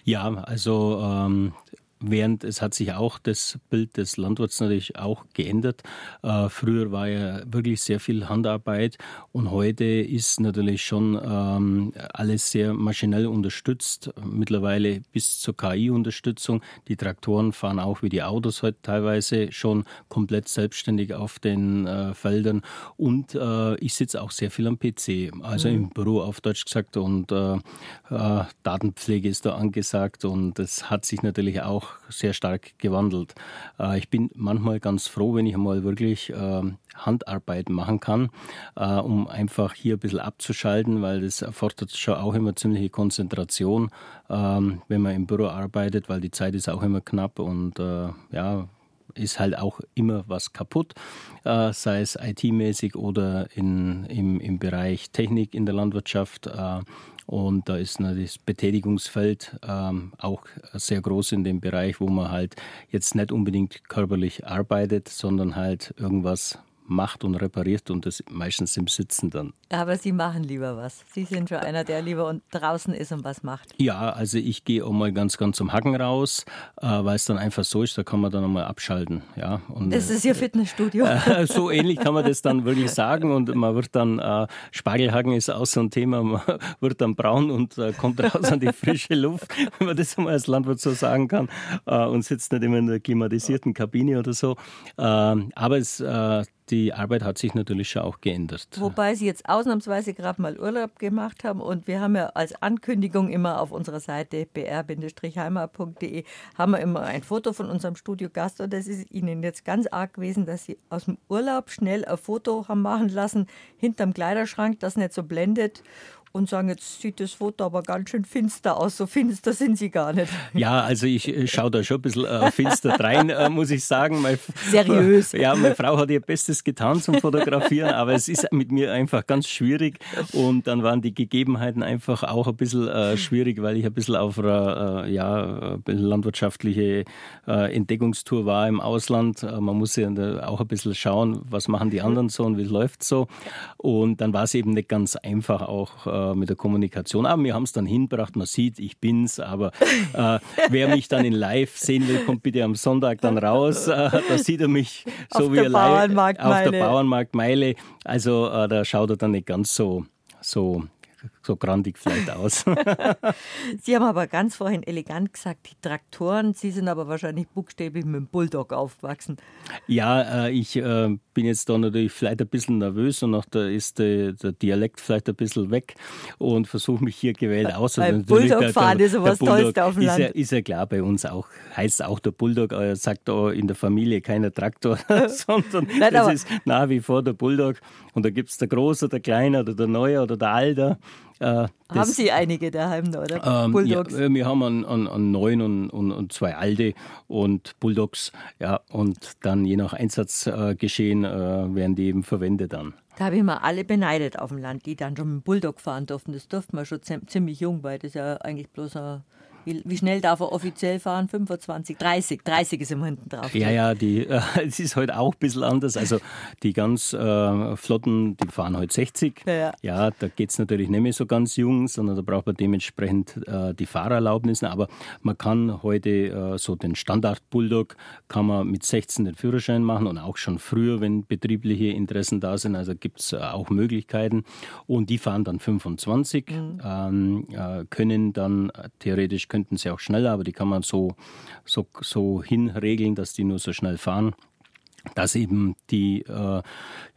Ja, also ähm, Während es hat sich auch das Bild des Landwirts natürlich auch geändert. Äh, früher war ja wirklich sehr viel Handarbeit und heute ist natürlich schon ähm, alles sehr maschinell unterstützt. Mittlerweile bis zur KI-Unterstützung. Die Traktoren fahren auch wie die Autos heute teilweise schon komplett selbstständig auf den äh, Feldern. Und äh, ich sitze auch sehr viel am PC, also mhm. im Büro auf Deutsch gesagt. Und äh, äh, Datenpflege ist da angesagt und das hat sich natürlich auch sehr stark gewandelt. Äh, ich bin manchmal ganz froh, wenn ich mal wirklich äh, Handarbeit machen kann, äh, um einfach hier ein bisschen abzuschalten, weil das erfordert schon auch immer ziemliche Konzentration, ähm, wenn man im Büro arbeitet, weil die Zeit ist auch immer knapp und ja, ist halt auch immer was kaputt, äh, sei es IT-mäßig oder in, im, im Bereich Technik in der Landwirtschaft. Äh, und da ist das Betätigungsfeld ähm, auch sehr groß in dem Bereich, wo man halt jetzt nicht unbedingt körperlich arbeitet, sondern halt irgendwas macht und repariert und das meistens im Sitzen dann. Aber Sie machen lieber was. Sie sind schon einer, der lieber draußen ist und was macht. Ja, also ich gehe auch mal ganz, ganz zum Hacken raus, äh, weil es dann einfach so ist, da kann man dann nochmal abschalten. Ja, und, das ist Ihr Fitnessstudio. Äh, so ähnlich kann man das dann wirklich sagen und man wird dann, äh, Spargelhacken ist auch so ein Thema, man wird dann braun und äh, kommt raus an die frische Luft, wenn man das einmal als Landwirt so sagen kann äh, und sitzt nicht immer in der klimatisierten Kabine oder so. Ähm, aber es äh, die Arbeit hat sich natürlich schon auch geändert. Wobei Sie jetzt ausnahmsweise gerade mal Urlaub gemacht haben und wir haben ja als Ankündigung immer auf unserer Seite br-heimat.de haben wir immer ein Foto von unserem Studiogast und das ist Ihnen jetzt ganz arg gewesen, dass Sie aus dem Urlaub schnell ein Foto haben machen lassen hinterm Kleiderschrank, das nicht so blendet und sagen, jetzt sieht das Foto aber ganz schön finster aus. So finster sind sie gar nicht. Ja, also ich äh, schaue da schon ein bisschen äh, finster rein, äh, muss ich sagen. Meine, Seriös. Ja, meine Frau hat ihr Bestes getan zum Fotografieren, aber es ist mit mir einfach ganz schwierig. Und dann waren die Gegebenheiten einfach auch ein bisschen äh, schwierig, weil ich ein bisschen auf einer äh, ja, landwirtschaftliche Entdeckungstour war im Ausland. man muss ja auch ein bisschen schauen, was machen die anderen so und wie läuft es so. Und dann war es eben nicht ganz einfach auch äh, mit der Kommunikation. Aber wir haben es dann hinbracht, man sieht, ich bin's, aber äh, wer mich dann in live sehen will, kommt bitte am Sonntag dann raus. Äh, da sieht er mich so auf wie er live auf der Bauernmarktmeile. Also äh, da schaut er dann nicht ganz so so so grandig vielleicht aus. Sie haben aber ganz vorhin elegant gesagt, die Traktoren, Sie sind aber wahrscheinlich buchstäblich mit dem Bulldog aufgewachsen. Ja, äh, ich äh, bin jetzt da natürlich vielleicht ein bisschen nervös und auch da ist der, der Dialekt vielleicht ein bisschen weg und versuche mich hier gewählt aus. Weil Bulldog fahren ist sowas Tollste auf dem Land. Ist ja, ist ja klar bei uns auch, heißt auch der Bulldog, er sagt da in der Familie keiner Traktor, sondern Nein, das ist nach wie vor der Bulldog Und da gibt es der Große, der Kleine oder der Neue oder der Alte. Äh, haben Sie einige daheim, oder? Ähm, Bulldogs? Ja, wir haben einen, einen, einen neuen und, und, und, zwei alte und Bulldogs. Ja, und dann je nach Einsatzgeschehen äh, werden die eben verwendet dann. Da habe ich mal alle beneidet auf dem Land, die dann schon mit dem Bulldog fahren durften. Das durfte man schon ziemlich jung, weil das ja eigentlich bloß ein wie, wie, schnell darf er offiziell fahren? 25, 30. 30 ist immer hinten drauf. Ja, ja, die, äh, es ist heute halt auch ein bisschen anders. Also die ganz äh, Flotten, die fahren heute halt 60. Ja, ja. ja da geht es natürlich nicht mehr so ganz jung, sondern da braucht man dementsprechend äh, die Fahrerlaubnissen. Aber man kann heute äh, so den Standard-Bulldog kann man mit 16 den Führerschein machen und auch schon früher, wenn betriebliche Interessen da sind. Also gibt es äh, auch Möglichkeiten. Und die fahren dann 25, mhm. ähm, äh, können dann theoretisch könnten sie auch schneller, aber die kann man so, so, so hinregeln, dass die nur so schnell fahren dass eben die äh,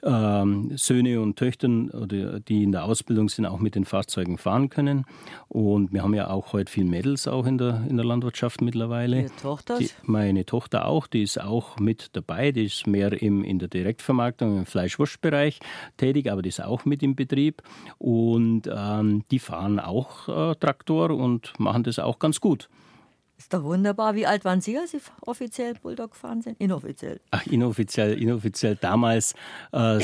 äh, Söhne und Töchter, die in der Ausbildung sind, auch mit den Fahrzeugen fahren können. Und wir haben ja auch heute viele Mädels auch in der, in der Landwirtschaft mittlerweile. Ihre Tochter? Die, meine Tochter auch, die ist auch mit dabei. Die ist mehr im, in der Direktvermarktung, im Fleischwurstbereich tätig, aber die ist auch mit im Betrieb. Und ähm, die fahren auch äh, Traktor und machen das auch ganz gut. Ist doch wunderbar. Wie alt waren Sie, als Sie offiziell Bulldog gefahren sind? Inoffiziell. Ach, inoffiziell, inoffiziell. Damals äh, äh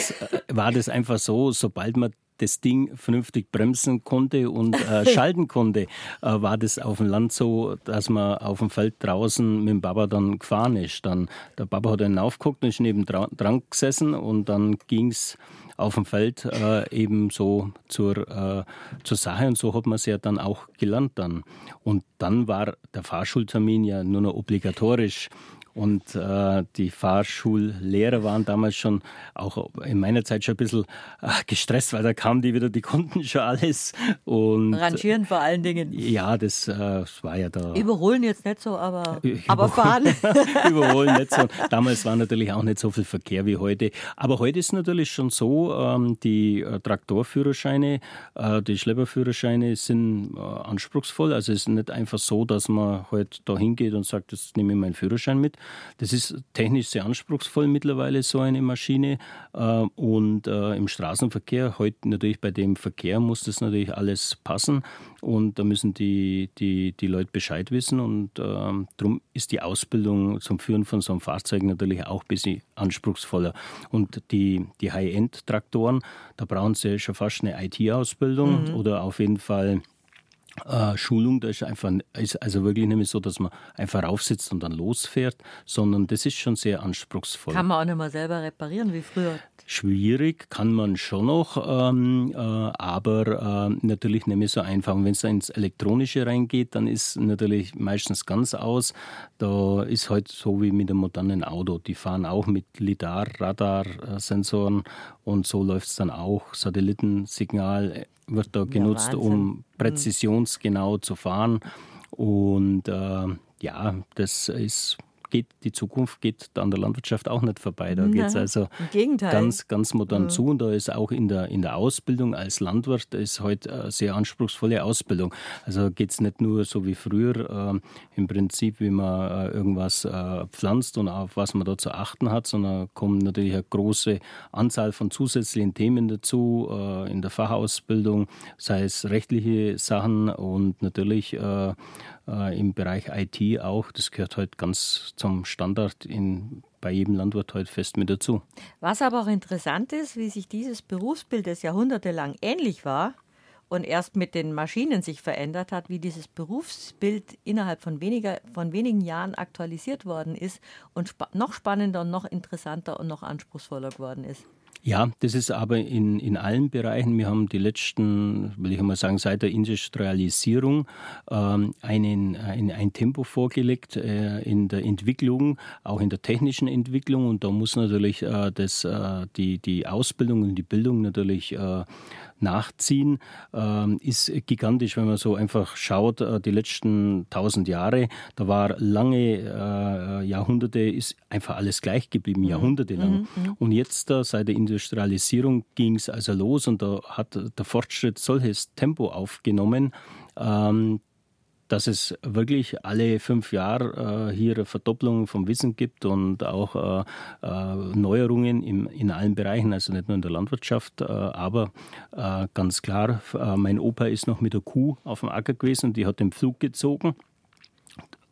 war das einfach so, sobald man das Ding vernünftig bremsen konnte und äh, schalten konnte, äh, war das auf dem Land so, dass man auf dem Feld draußen mit dem Papa dann gefahren ist. Dann, der Papa hat dann aufgeguckt und ist neben dran gesessen und dann ging es auf dem Feld äh, eben so zur, äh, zur Sache und so hat man es ja dann auch gelernt dann. Und dann war der Fahrschultermin ja nur noch obligatorisch. Und äh, die Fahrschullehrer waren damals schon auch in meiner Zeit schon ein bisschen äh, gestresst, weil da kamen die wieder, die konnten schon alles. Und, Rangieren vor allen Dingen. Ja, das, äh, das war ja da. Überholen jetzt nicht so, aber, aber fahren. Überholen nicht so. Damals war natürlich auch nicht so viel Verkehr wie heute. Aber heute ist natürlich schon so, ähm, die äh, Traktorführerscheine, äh, die Schlepperführerscheine sind äh, anspruchsvoll. Also es ist nicht einfach so, dass man heute halt da hingeht und sagt, jetzt nehme ich meinen Führerschein mit, das ist technisch sehr anspruchsvoll mittlerweile, so eine Maschine. Äh, und äh, im Straßenverkehr, heute natürlich bei dem Verkehr muss das natürlich alles passen. Und da müssen die, die, die Leute Bescheid wissen. Und äh, darum ist die Ausbildung zum Führen von so einem Fahrzeug natürlich auch ein bisschen anspruchsvoller. Und die, die High-End-Traktoren, da brauchen sie schon fast eine IT-Ausbildung mhm. oder auf jeden Fall äh, Schulung, da ist einfach ist also wirklich nicht mehr so, dass man einfach raufsitzt und dann losfährt, sondern das ist schon sehr anspruchsvoll. Kann man auch nicht mal selber reparieren wie früher? Schwierig kann man schon noch, ähm, äh, aber äh, natürlich nicht mehr so einfach. Und wenn es ins Elektronische reingeht, dann ist natürlich meistens ganz aus. Da ist halt so wie mit einem modernen Auto. Die fahren auch mit LIDAR, Radar-Sensoren und so läuft es dann auch. Satellitensignal wird da genutzt, ja, um mhm. präzisionsgenau zu fahren. Und äh, ja, das ist geht, die Zukunft geht an der Landwirtschaft auch nicht vorbei. Da geht es also ganz, ganz modern mhm. zu. Und da ist auch in der, in der Ausbildung als Landwirt ist heute eine sehr anspruchsvolle Ausbildung. Also geht es nicht nur so wie früher äh, im Prinzip, wie man äh, irgendwas äh, pflanzt und auf was man da zu achten hat, sondern kommt natürlich eine große Anzahl von zusätzlichen Themen dazu äh, in der Fachausbildung, sei es rechtliche Sachen und natürlich äh, im Bereich IT auch. Das gehört halt ganz zum Standard in, bei jedem Landwirt halt fest mit dazu. Was aber auch interessant ist, wie sich dieses Berufsbild, das jahrhundertelang ähnlich war, und erst mit den Maschinen sich verändert hat, wie dieses Berufsbild innerhalb von, weniger, von wenigen Jahren aktualisiert worden ist und spa noch spannender und noch interessanter und noch anspruchsvoller geworden ist. Ja, das ist aber in, in allen Bereichen. Wir haben die letzten, will ich mal sagen, seit der Industrialisierung ähm, einen, ein, ein Tempo vorgelegt äh, in der Entwicklung, auch in der technischen Entwicklung. Und da muss natürlich äh, das, äh, die, die Ausbildung und die Bildung natürlich äh, nachziehen, ähm, ist gigantisch, wenn man so einfach schaut, äh, die letzten tausend Jahre, da war lange äh, Jahrhunderte, ist einfach alles gleich geblieben, mhm. jahrhundertelang. Mhm, mhm. Und jetzt, seit der Industrialisierung, ging es also los und da hat der Fortschritt solches Tempo aufgenommen, ähm, dass es wirklich alle fünf Jahre äh, hier eine Verdopplung vom Wissen gibt und auch äh, äh, Neuerungen im, in allen Bereichen, also nicht nur in der Landwirtschaft, äh, aber äh, ganz klar, äh, mein Opa ist noch mit der Kuh auf dem Acker gewesen und die hat den Pflug gezogen.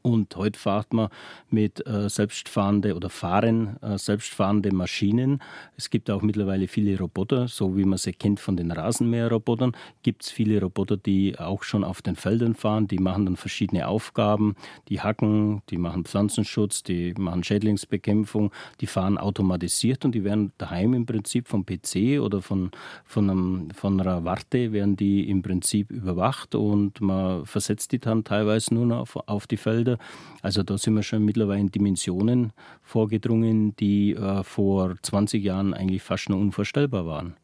Und heute fährt man mit äh, selbstfahrende oder fahren äh, selbstfahrende Maschinen. Es gibt auch mittlerweile viele Roboter, so wie man sie kennt von den Rasenmäherrobotern. Gibt es viele Roboter, die auch schon auf den Feldern fahren. Die machen dann verschiedene Aufgaben. Die hacken, die machen Pflanzenschutz, die machen Schädlingsbekämpfung. Die fahren automatisiert und die werden daheim im Prinzip vom PC oder von, von, einem, von einer Warte werden die im Prinzip überwacht und man versetzt die dann teilweise nur noch auf, auf die Felder also da sind wir schon mittlerweile in Dimensionen vorgedrungen, die äh, vor 20 Jahren eigentlich fast nur unvorstellbar waren.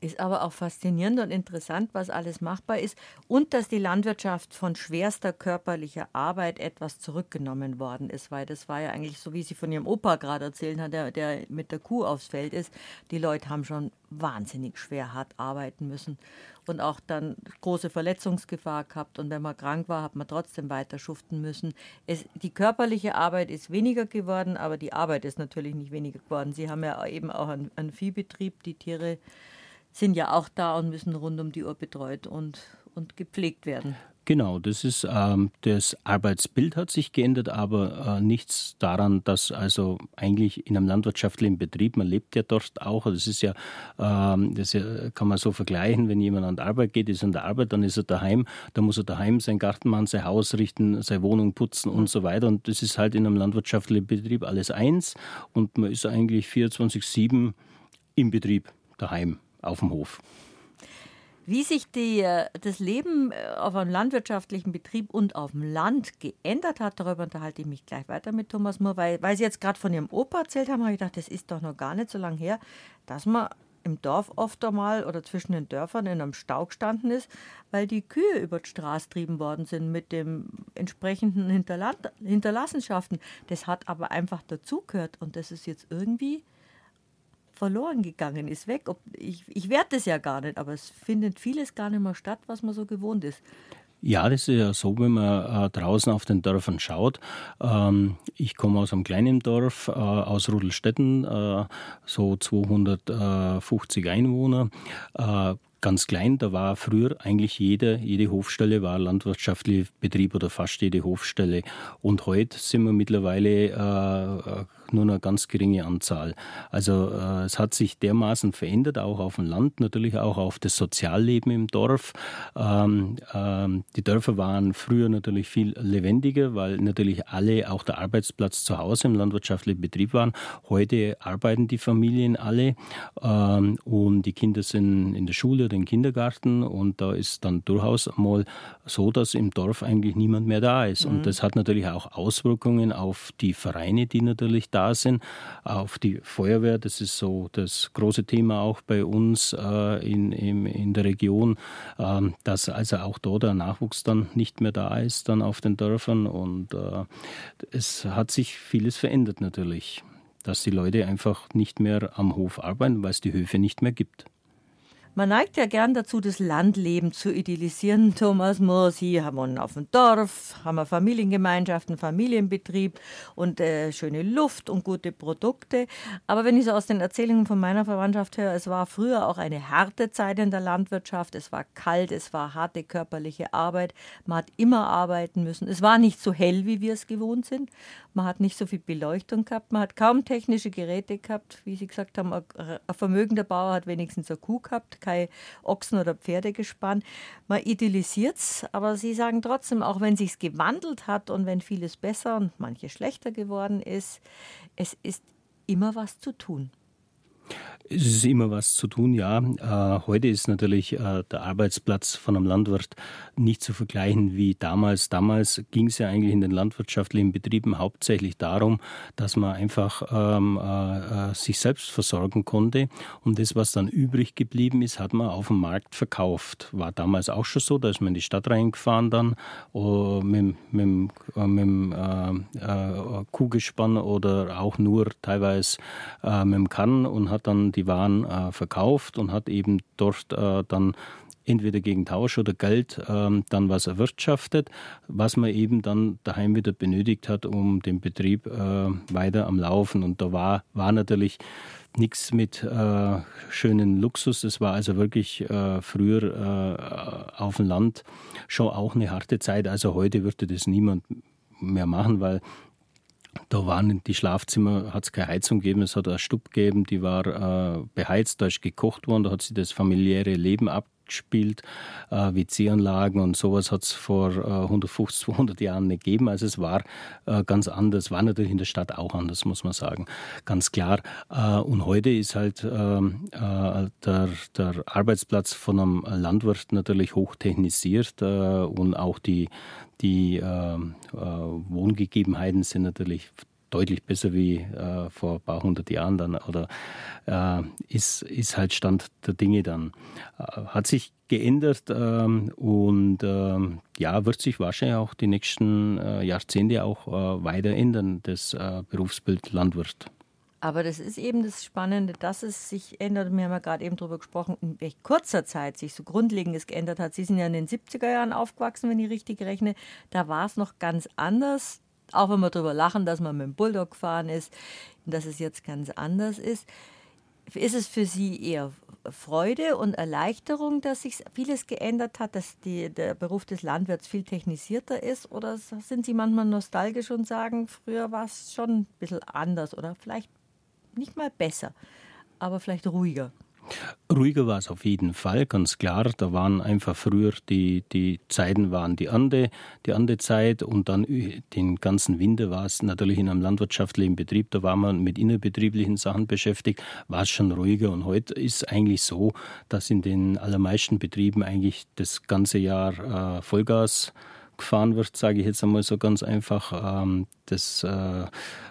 Ist aber auch faszinierend und interessant, was alles machbar ist und dass die Landwirtschaft von schwerster körperlicher Arbeit etwas zurückgenommen worden ist, weil das war ja eigentlich so, wie Sie von Ihrem Opa gerade erzählt hat, der, der mit der Kuh aufs Feld ist. Die Leute haben schon wahnsinnig schwer hart arbeiten müssen und auch dann große Verletzungsgefahr gehabt. Und wenn man krank war, hat man trotzdem weiter schuften müssen. Es, die körperliche Arbeit ist weniger geworden, aber die Arbeit ist natürlich nicht weniger geworden. Sie haben ja eben auch einen, einen Viehbetrieb, die Tiere sind ja auch da und müssen rund um die Uhr betreut und, und gepflegt werden. Genau, das ist ähm, das Arbeitsbild hat sich geändert, aber äh, nichts daran, dass also eigentlich in einem landwirtschaftlichen Betrieb, man lebt ja dort auch, das ist ja, ähm, das kann man so vergleichen, wenn jemand an die Arbeit geht, ist an der Arbeit, dann ist er daheim, dann muss er daheim sein Garten machen, sein Haus richten, seine Wohnung putzen und so weiter und das ist halt in einem landwirtschaftlichen Betrieb alles eins und man ist eigentlich 24-7 im Betrieb, daheim auf dem Hof. Wie sich die, äh, das Leben äh, auf einem landwirtschaftlichen Betrieb und auf dem Land geändert hat, darüber unterhalte ich mich gleich weiter mit Thomas Moore, weil, weil Sie jetzt gerade von Ihrem Opa erzählt haben, habe ich gedacht, das ist doch noch gar nicht so lange her, dass man im Dorf oft einmal oder zwischen den Dörfern in einem Stau gestanden ist, weil die Kühe über die Straße trieben worden sind mit dem entsprechenden Hinterla Hinterlassenschaften. Das hat aber einfach dazugehört und das ist jetzt irgendwie verloren gegangen ist, weg. Ob, ich, ich werte es ja gar nicht, aber es findet vieles gar nicht mehr statt, was man so gewohnt ist. Ja, das ist ja so, wenn man äh, draußen auf den Dörfern schaut. Ähm, ich komme aus einem kleinen Dorf, äh, aus Rudelstetten, äh, so 250 Einwohner. Äh, ganz klein, da war früher eigentlich jede, jede Hofstelle war landwirtschaftlicher Betrieb oder fast jede Hofstelle. Und heute sind wir mittlerweile äh, nur eine ganz geringe Anzahl. Also äh, es hat sich dermaßen verändert, auch auf dem Land, natürlich auch auf das Sozialleben im Dorf. Ähm, ähm, die Dörfer waren früher natürlich viel lebendiger, weil natürlich alle, auch der Arbeitsplatz zu Hause im landwirtschaftlichen Betrieb waren. Heute arbeiten die Familien alle ähm, und die Kinder sind in der Schule oder im Kindergarten und da ist dann durchaus mal so, dass im Dorf eigentlich niemand mehr da ist. Mhm. Und das hat natürlich auch Auswirkungen auf die Vereine, die natürlich da sind, auf die Feuerwehr. Das ist so das große Thema auch bei uns äh, in, in, in der Region, äh, dass also auch da der Nachwuchs dann nicht mehr da ist, dann auf den Dörfern. Und äh, es hat sich vieles verändert natürlich, dass die Leute einfach nicht mehr am Hof arbeiten, weil es die Höfe nicht mehr gibt. Man neigt ja gern dazu, das Landleben zu idealisieren. Thomas Moore, Sie haben auf dem Dorf, haben eine Familiengemeinschaft, einen Familienbetrieb und äh, schöne Luft und gute Produkte. Aber wenn ich so aus den Erzählungen von meiner Verwandtschaft höre, es war früher auch eine harte Zeit in der Landwirtschaft. Es war kalt, es war harte körperliche Arbeit. Man hat immer arbeiten müssen. Es war nicht so hell, wie wir es gewohnt sind. Man hat nicht so viel Beleuchtung gehabt. Man hat kaum technische Geräte gehabt. Wie Sie gesagt haben, ein vermögender Bauer hat wenigstens eine Kuh gehabt kein Ochsen- oder Pferdegespann. Man idealisiert es, aber Sie sagen trotzdem, auch wenn sich gewandelt hat und wenn vieles besser und manches schlechter geworden ist, es ist immer was zu tun. Es ist immer was zu tun, ja. Äh, heute ist natürlich äh, der Arbeitsplatz von einem Landwirt nicht zu vergleichen wie damals. Damals ging es ja eigentlich in den landwirtschaftlichen Betrieben hauptsächlich darum, dass man einfach ähm, äh, äh, sich selbst versorgen konnte. Und das, was dann übrig geblieben ist, hat man auf dem Markt verkauft. War damals auch schon so, da ist man in die Stadt reingefahren dann uh, mit, mit, mit dem Kuhgespann oder auch nur teilweise mit dem Kann und hat dann die Waren äh, verkauft und hat eben dort äh, dann entweder gegen Tausch oder Geld ähm, dann was erwirtschaftet, was man eben dann daheim wieder benötigt hat, um den Betrieb äh, weiter am Laufen. Und da war, war natürlich nichts mit äh, schönen Luxus. Es war also wirklich äh, früher äh, auf dem Land schon auch eine harte Zeit. Also heute würde das niemand mehr machen, weil da waren die Schlafzimmer, hat es keine Heizung gegeben, es hat eine Stub gegeben, die war äh, beheizt, da ist gekocht worden, da hat sich das familiäre Leben ab, gespielt. Äh, WC-Anlagen und sowas hat es vor äh, 150, 200 Jahren nicht gegeben. Also es war äh, ganz anders, war natürlich in der Stadt auch anders, muss man sagen. Ganz klar. Äh, und heute ist halt ähm, äh, der, der, Arbeitsplatz von einem Landwirt natürlich hochtechnisiert äh, und auch die, die ähm, Wohngegebenheiten sind natürlich deutlich besser wie äh, vor ein paar hundert Jahren dann oder äh, ist, ist halt Stand der Dinge dann. Äh, hat sich geändert ähm, und ähm, ja, wird sich wahrscheinlich auch die nächsten äh, Jahrzehnte auch äh, weiter ändern, das äh, Berufsbild Landwirt. Aber das ist eben das Spannende, dass es sich ändert. Wir haben ja gerade eben darüber gesprochen, in welch kurzer Zeit sich so Grundlegendes geändert hat. Sie sind ja in den 70er Jahren aufgewachsen, wenn ich richtig rechne. Da war es noch ganz anders auch wenn wir darüber lachen, dass man mit dem Bulldog gefahren ist, dass es jetzt ganz anders ist. Ist es für Sie eher Freude und Erleichterung, dass sich vieles geändert hat, dass die, der Beruf des Landwirts viel technisierter ist? Oder sind Sie manchmal nostalgisch und sagen, früher war es schon ein bisschen anders oder vielleicht nicht mal besser, aber vielleicht ruhiger? Ruhiger war es auf jeden Fall, ganz klar. Da waren einfach früher die, die Zeiten waren die Ande, die Andezeit und dann den ganzen Winter war es natürlich in einem landwirtschaftlichen Betrieb, da war man mit innerbetrieblichen Sachen beschäftigt, war es schon ruhiger. Und heute ist eigentlich so, dass in den allermeisten Betrieben eigentlich das ganze Jahr äh, Vollgas gefahren wird, sage ich jetzt einmal so ganz einfach. Ähm, das äh,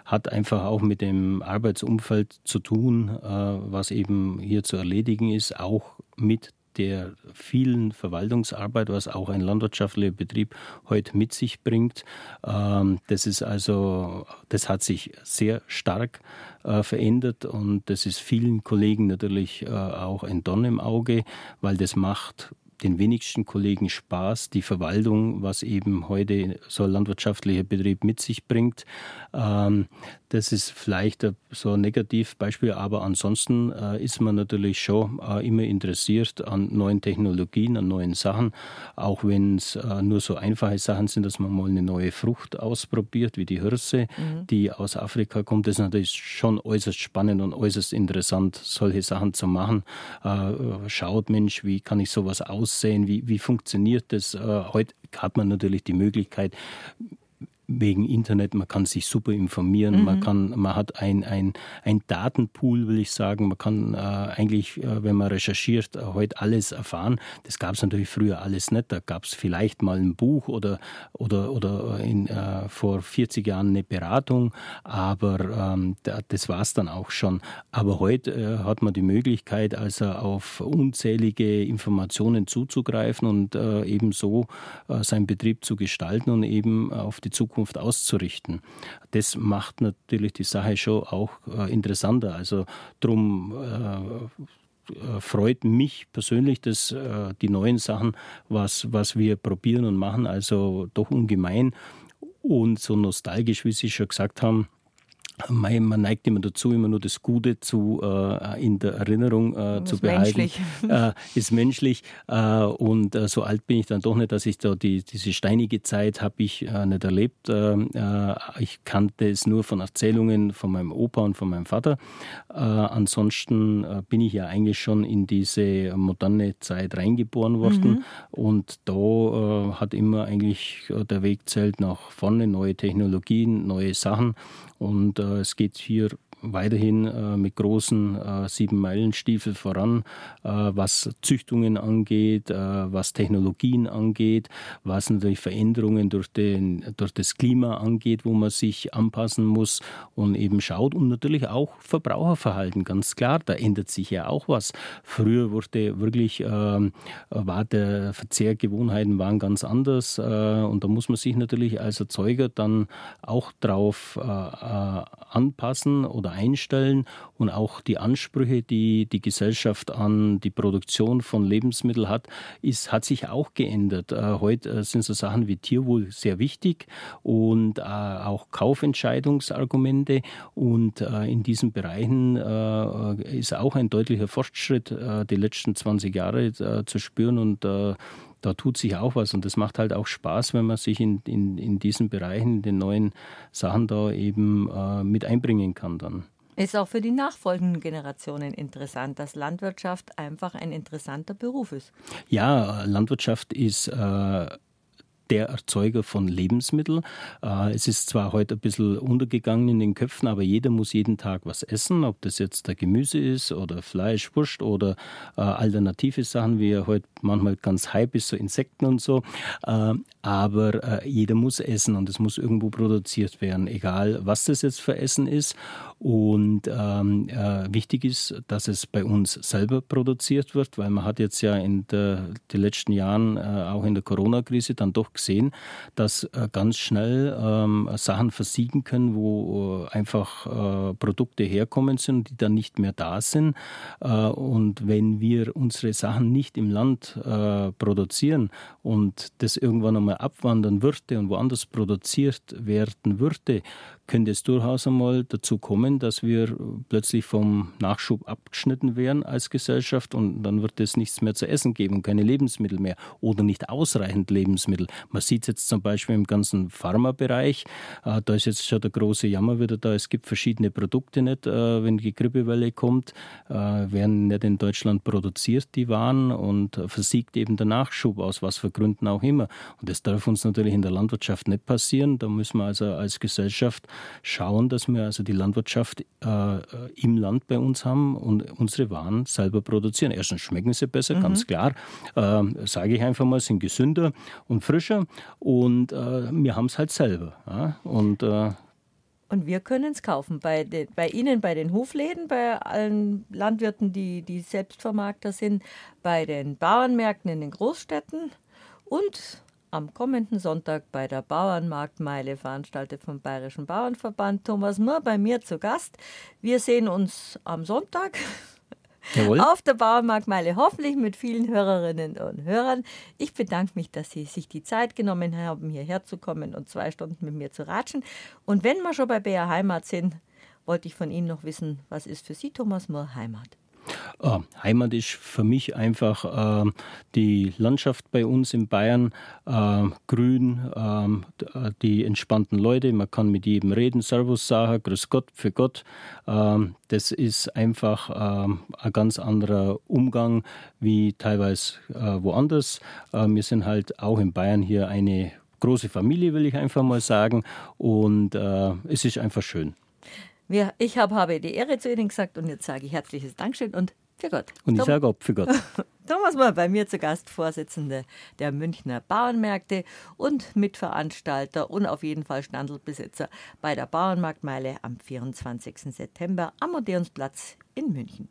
hat einfach auch mit dem Arbeitsumfeld zu tun, äh, was eben hier zu erledigen ist, auch mit der vielen Verwaltungsarbeit, was auch ein landwirtschaftlicher Betrieb heute mit sich bringt. Ähm, das ist also, das hat sich sehr stark äh, verändert und das ist vielen Kollegen natürlich auch ein Donn im Auge, weil das macht den wenigsten Kollegen Spaß, die Verwaltung, was eben heute so ein landwirtschaftlicher Betrieb mit sich bringt. Ähm, das ist vielleicht so ein Negativbeispiel, aber ansonsten äh, ist man natürlich schon äh, immer interessiert an neuen Technologien, an neuen Sachen, auch wenn es äh, nur so einfache Sachen sind, dass man mal eine neue Frucht ausprobiert, wie die Hirse, mhm. die aus Afrika kommt. Das ist natürlich schon äußerst spannend und äußerst interessant, solche Sachen zu machen. Schaut, Mensch, wie kann ich sowas aussehen, wie, wie funktioniert das? Äh, heute hat man natürlich die Möglichkeit, wegen Internet, man kann sich super informieren, mhm. man kann, man hat ein, ein, ein Datenpool, will ich sagen, man kann äh, eigentlich, äh, wenn man recherchiert, äh, heute alles erfahren. Das gab es natürlich früher alles nicht. Da gab es vielleicht mal ein Buch oder, oder, oder in, äh, vor 40 Jahren eine Beratung, aber ähm, das war es dann auch schon. Aber heute äh, hat man die Möglichkeit, also auf unzählige Informationen zuzugreifen und äh, eben so seinen Betrieb zu gestalten und eben auf die Zukunft Zukunft auszurichten. Das macht natürlich die Sache schon auch äh, interessanter. Also drum äh, äh, freut mich persönlich, dass äh, die neuen Sachen, was, was wir probieren und machen, also doch ungemein und so nostalgisch, wie Sie schon gesagt haben, man neigt immer dazu, immer nur das Gute zu, äh, in der Erinnerung äh, zu behalten. Menschlich. Äh, ist menschlich. Äh, und äh, so alt bin ich dann doch nicht, dass ich da die, diese steinige Zeit habe ich äh, nicht erlebt. ich kannte es nur von Erzählungen von meinem Opa und von meinem Vater. ansonsten bin ich ja eigentlich schon in diese moderne Zeit reingeboren worden. Mhm. Und da hat immer eigentlich der Weg zählt nach vorne, neue Technologien, neue Sachen. Und äh, es geht hier weiterhin äh, mit großen äh, Sieben-Meilen-Stiefel voran, äh, was Züchtungen angeht, äh, was Technologien angeht, was natürlich Veränderungen durch, den, durch das Klima angeht, wo man sich anpassen muss und eben schaut und natürlich auch Verbraucherverhalten, ganz klar, da ändert sich ja auch was. Früher wurde wirklich, ähm, war der Verzehrgewohnheiten waren ganz anders äh, und da muss man sich natürlich als Erzeuger dann auch drauf äh, anpassen oder einstellen und auch die Ansprüche, die die Gesellschaft an die Produktion von Lebensmitteln hat, ist, hat sich auch geändert. Äh, heute sind so Sachen wie Tierwohl sehr wichtig und auch Kaufentscheidungsargumente und in diesen Bereichen ist auch ein deutlicher Fortschritt die letzten 20 Jahre zu spüren und da tut sich auch was und das macht halt auch Spaß, wenn man sich in, in, in diesen Bereichen, in den neuen Sachen da eben äh, mit einbringen kann dann. Ist auch für die nachfolgenden Generationen interessant, dass Landwirtschaft einfach ein interessanter Beruf ist. Ja, Landwirtschaft ist äh, der Erzeuger von Lebensmitteln. Äh, es ist zwar heute ein bisschen untergegangen in den Köpfen, aber jeder muss jeden Tag was essen, ob das jetzt der Gemüse ist oder Fleisch, Wurst oder äh, alternative Sachen, wie ja heute manchmal ganz hype ist, so Insekten und so. Äh, aber jeder muss essen und es muss irgendwo produziert werden, egal was das jetzt für Essen ist. Und ähm, äh, wichtig ist, dass es bei uns selber produziert wird, weil man hat jetzt ja in den letzten Jahren, äh, auch in der Corona-Krise, dann doch gesehen, dass äh, ganz schnell ähm, Sachen versiegen können, wo äh, einfach äh, Produkte herkommen sind, die dann nicht mehr da sind. Äh, und wenn wir unsere Sachen nicht im Land produzieren und das irgendwann einmal abwandern würde und woanders produziert werden würde, könnte es durchaus einmal dazu kommen, dass wir plötzlich vom Nachschub abgeschnitten werden als Gesellschaft und dann wird es nichts mehr zu essen geben keine Lebensmittel mehr oder nicht ausreichend Lebensmittel. Man sieht es jetzt zum Beispiel im ganzen Pharmabereich, äh, da ist jetzt schon der große Jammer wieder da, es gibt verschiedene Produkte nicht, äh, wenn die Grippewelle kommt, äh, werden nicht in Deutschland produziert, die Waren und versiegt eben der Nachschub aus was für Gründen auch immer. Und das darf uns natürlich in der Landwirtschaft nicht passieren, da müssen wir also als Gesellschaft schauen, dass wir also die Landwirtschaft äh, im Land bei uns haben und unsere Waren selber produzieren. Erstens schmecken sie besser, mhm. ganz klar. Äh, Sage ich einfach mal, sind gesünder und frischer und äh, wir haben es halt selber. Ja? Und äh, und wir können es kaufen. Bei, de, bei Ihnen, bei den Hofläden, bei allen Landwirten, die, die Selbstvermarkter sind, bei den Bauernmärkten in den Großstädten und am kommenden Sonntag bei der Bauernmarktmeile, veranstaltet vom Bayerischen Bauernverband. Thomas Mohr bei mir zu Gast. Wir sehen uns am Sonntag. Jawohl. Auf der Bauernmarktmeile, hoffentlich mit vielen Hörerinnen und Hörern. Ich bedanke mich, dass Sie sich die Zeit genommen haben, hierher zu kommen und zwei Stunden mit mir zu ratschen. Und wenn wir schon bei BR Heimat sind, wollte ich von Ihnen noch wissen, was ist für Sie, Thomas Mohr, Heimat? Äh, Heimat ist für mich einfach äh, die Landschaft bei uns in Bayern, äh, grün, ähm, äh, die entspannten Leute, man kann mit jedem reden, Servus sagen, Grüß Gott, für Gott. Ähm, das ist einfach ähm, ein ganz anderer Umgang wie teilweise äh, woanders. Äh, wir sind halt auch in Bayern hier eine große Familie, will ich einfach mal sagen, und es ist einfach schön. Wir, ich hab, habe die Ehre zu Ihnen gesagt und jetzt sage ich herzliches Dankeschön und für Gott. Und ich sage auch für Gott. Thomas Mohr bei mir zu Gast, Vorsitzende der Münchner Bauernmärkte und Mitveranstalter und auf jeden Fall Standelbesitzer bei der Bauernmarktmeile am 24. September am Odeonsplatz in München.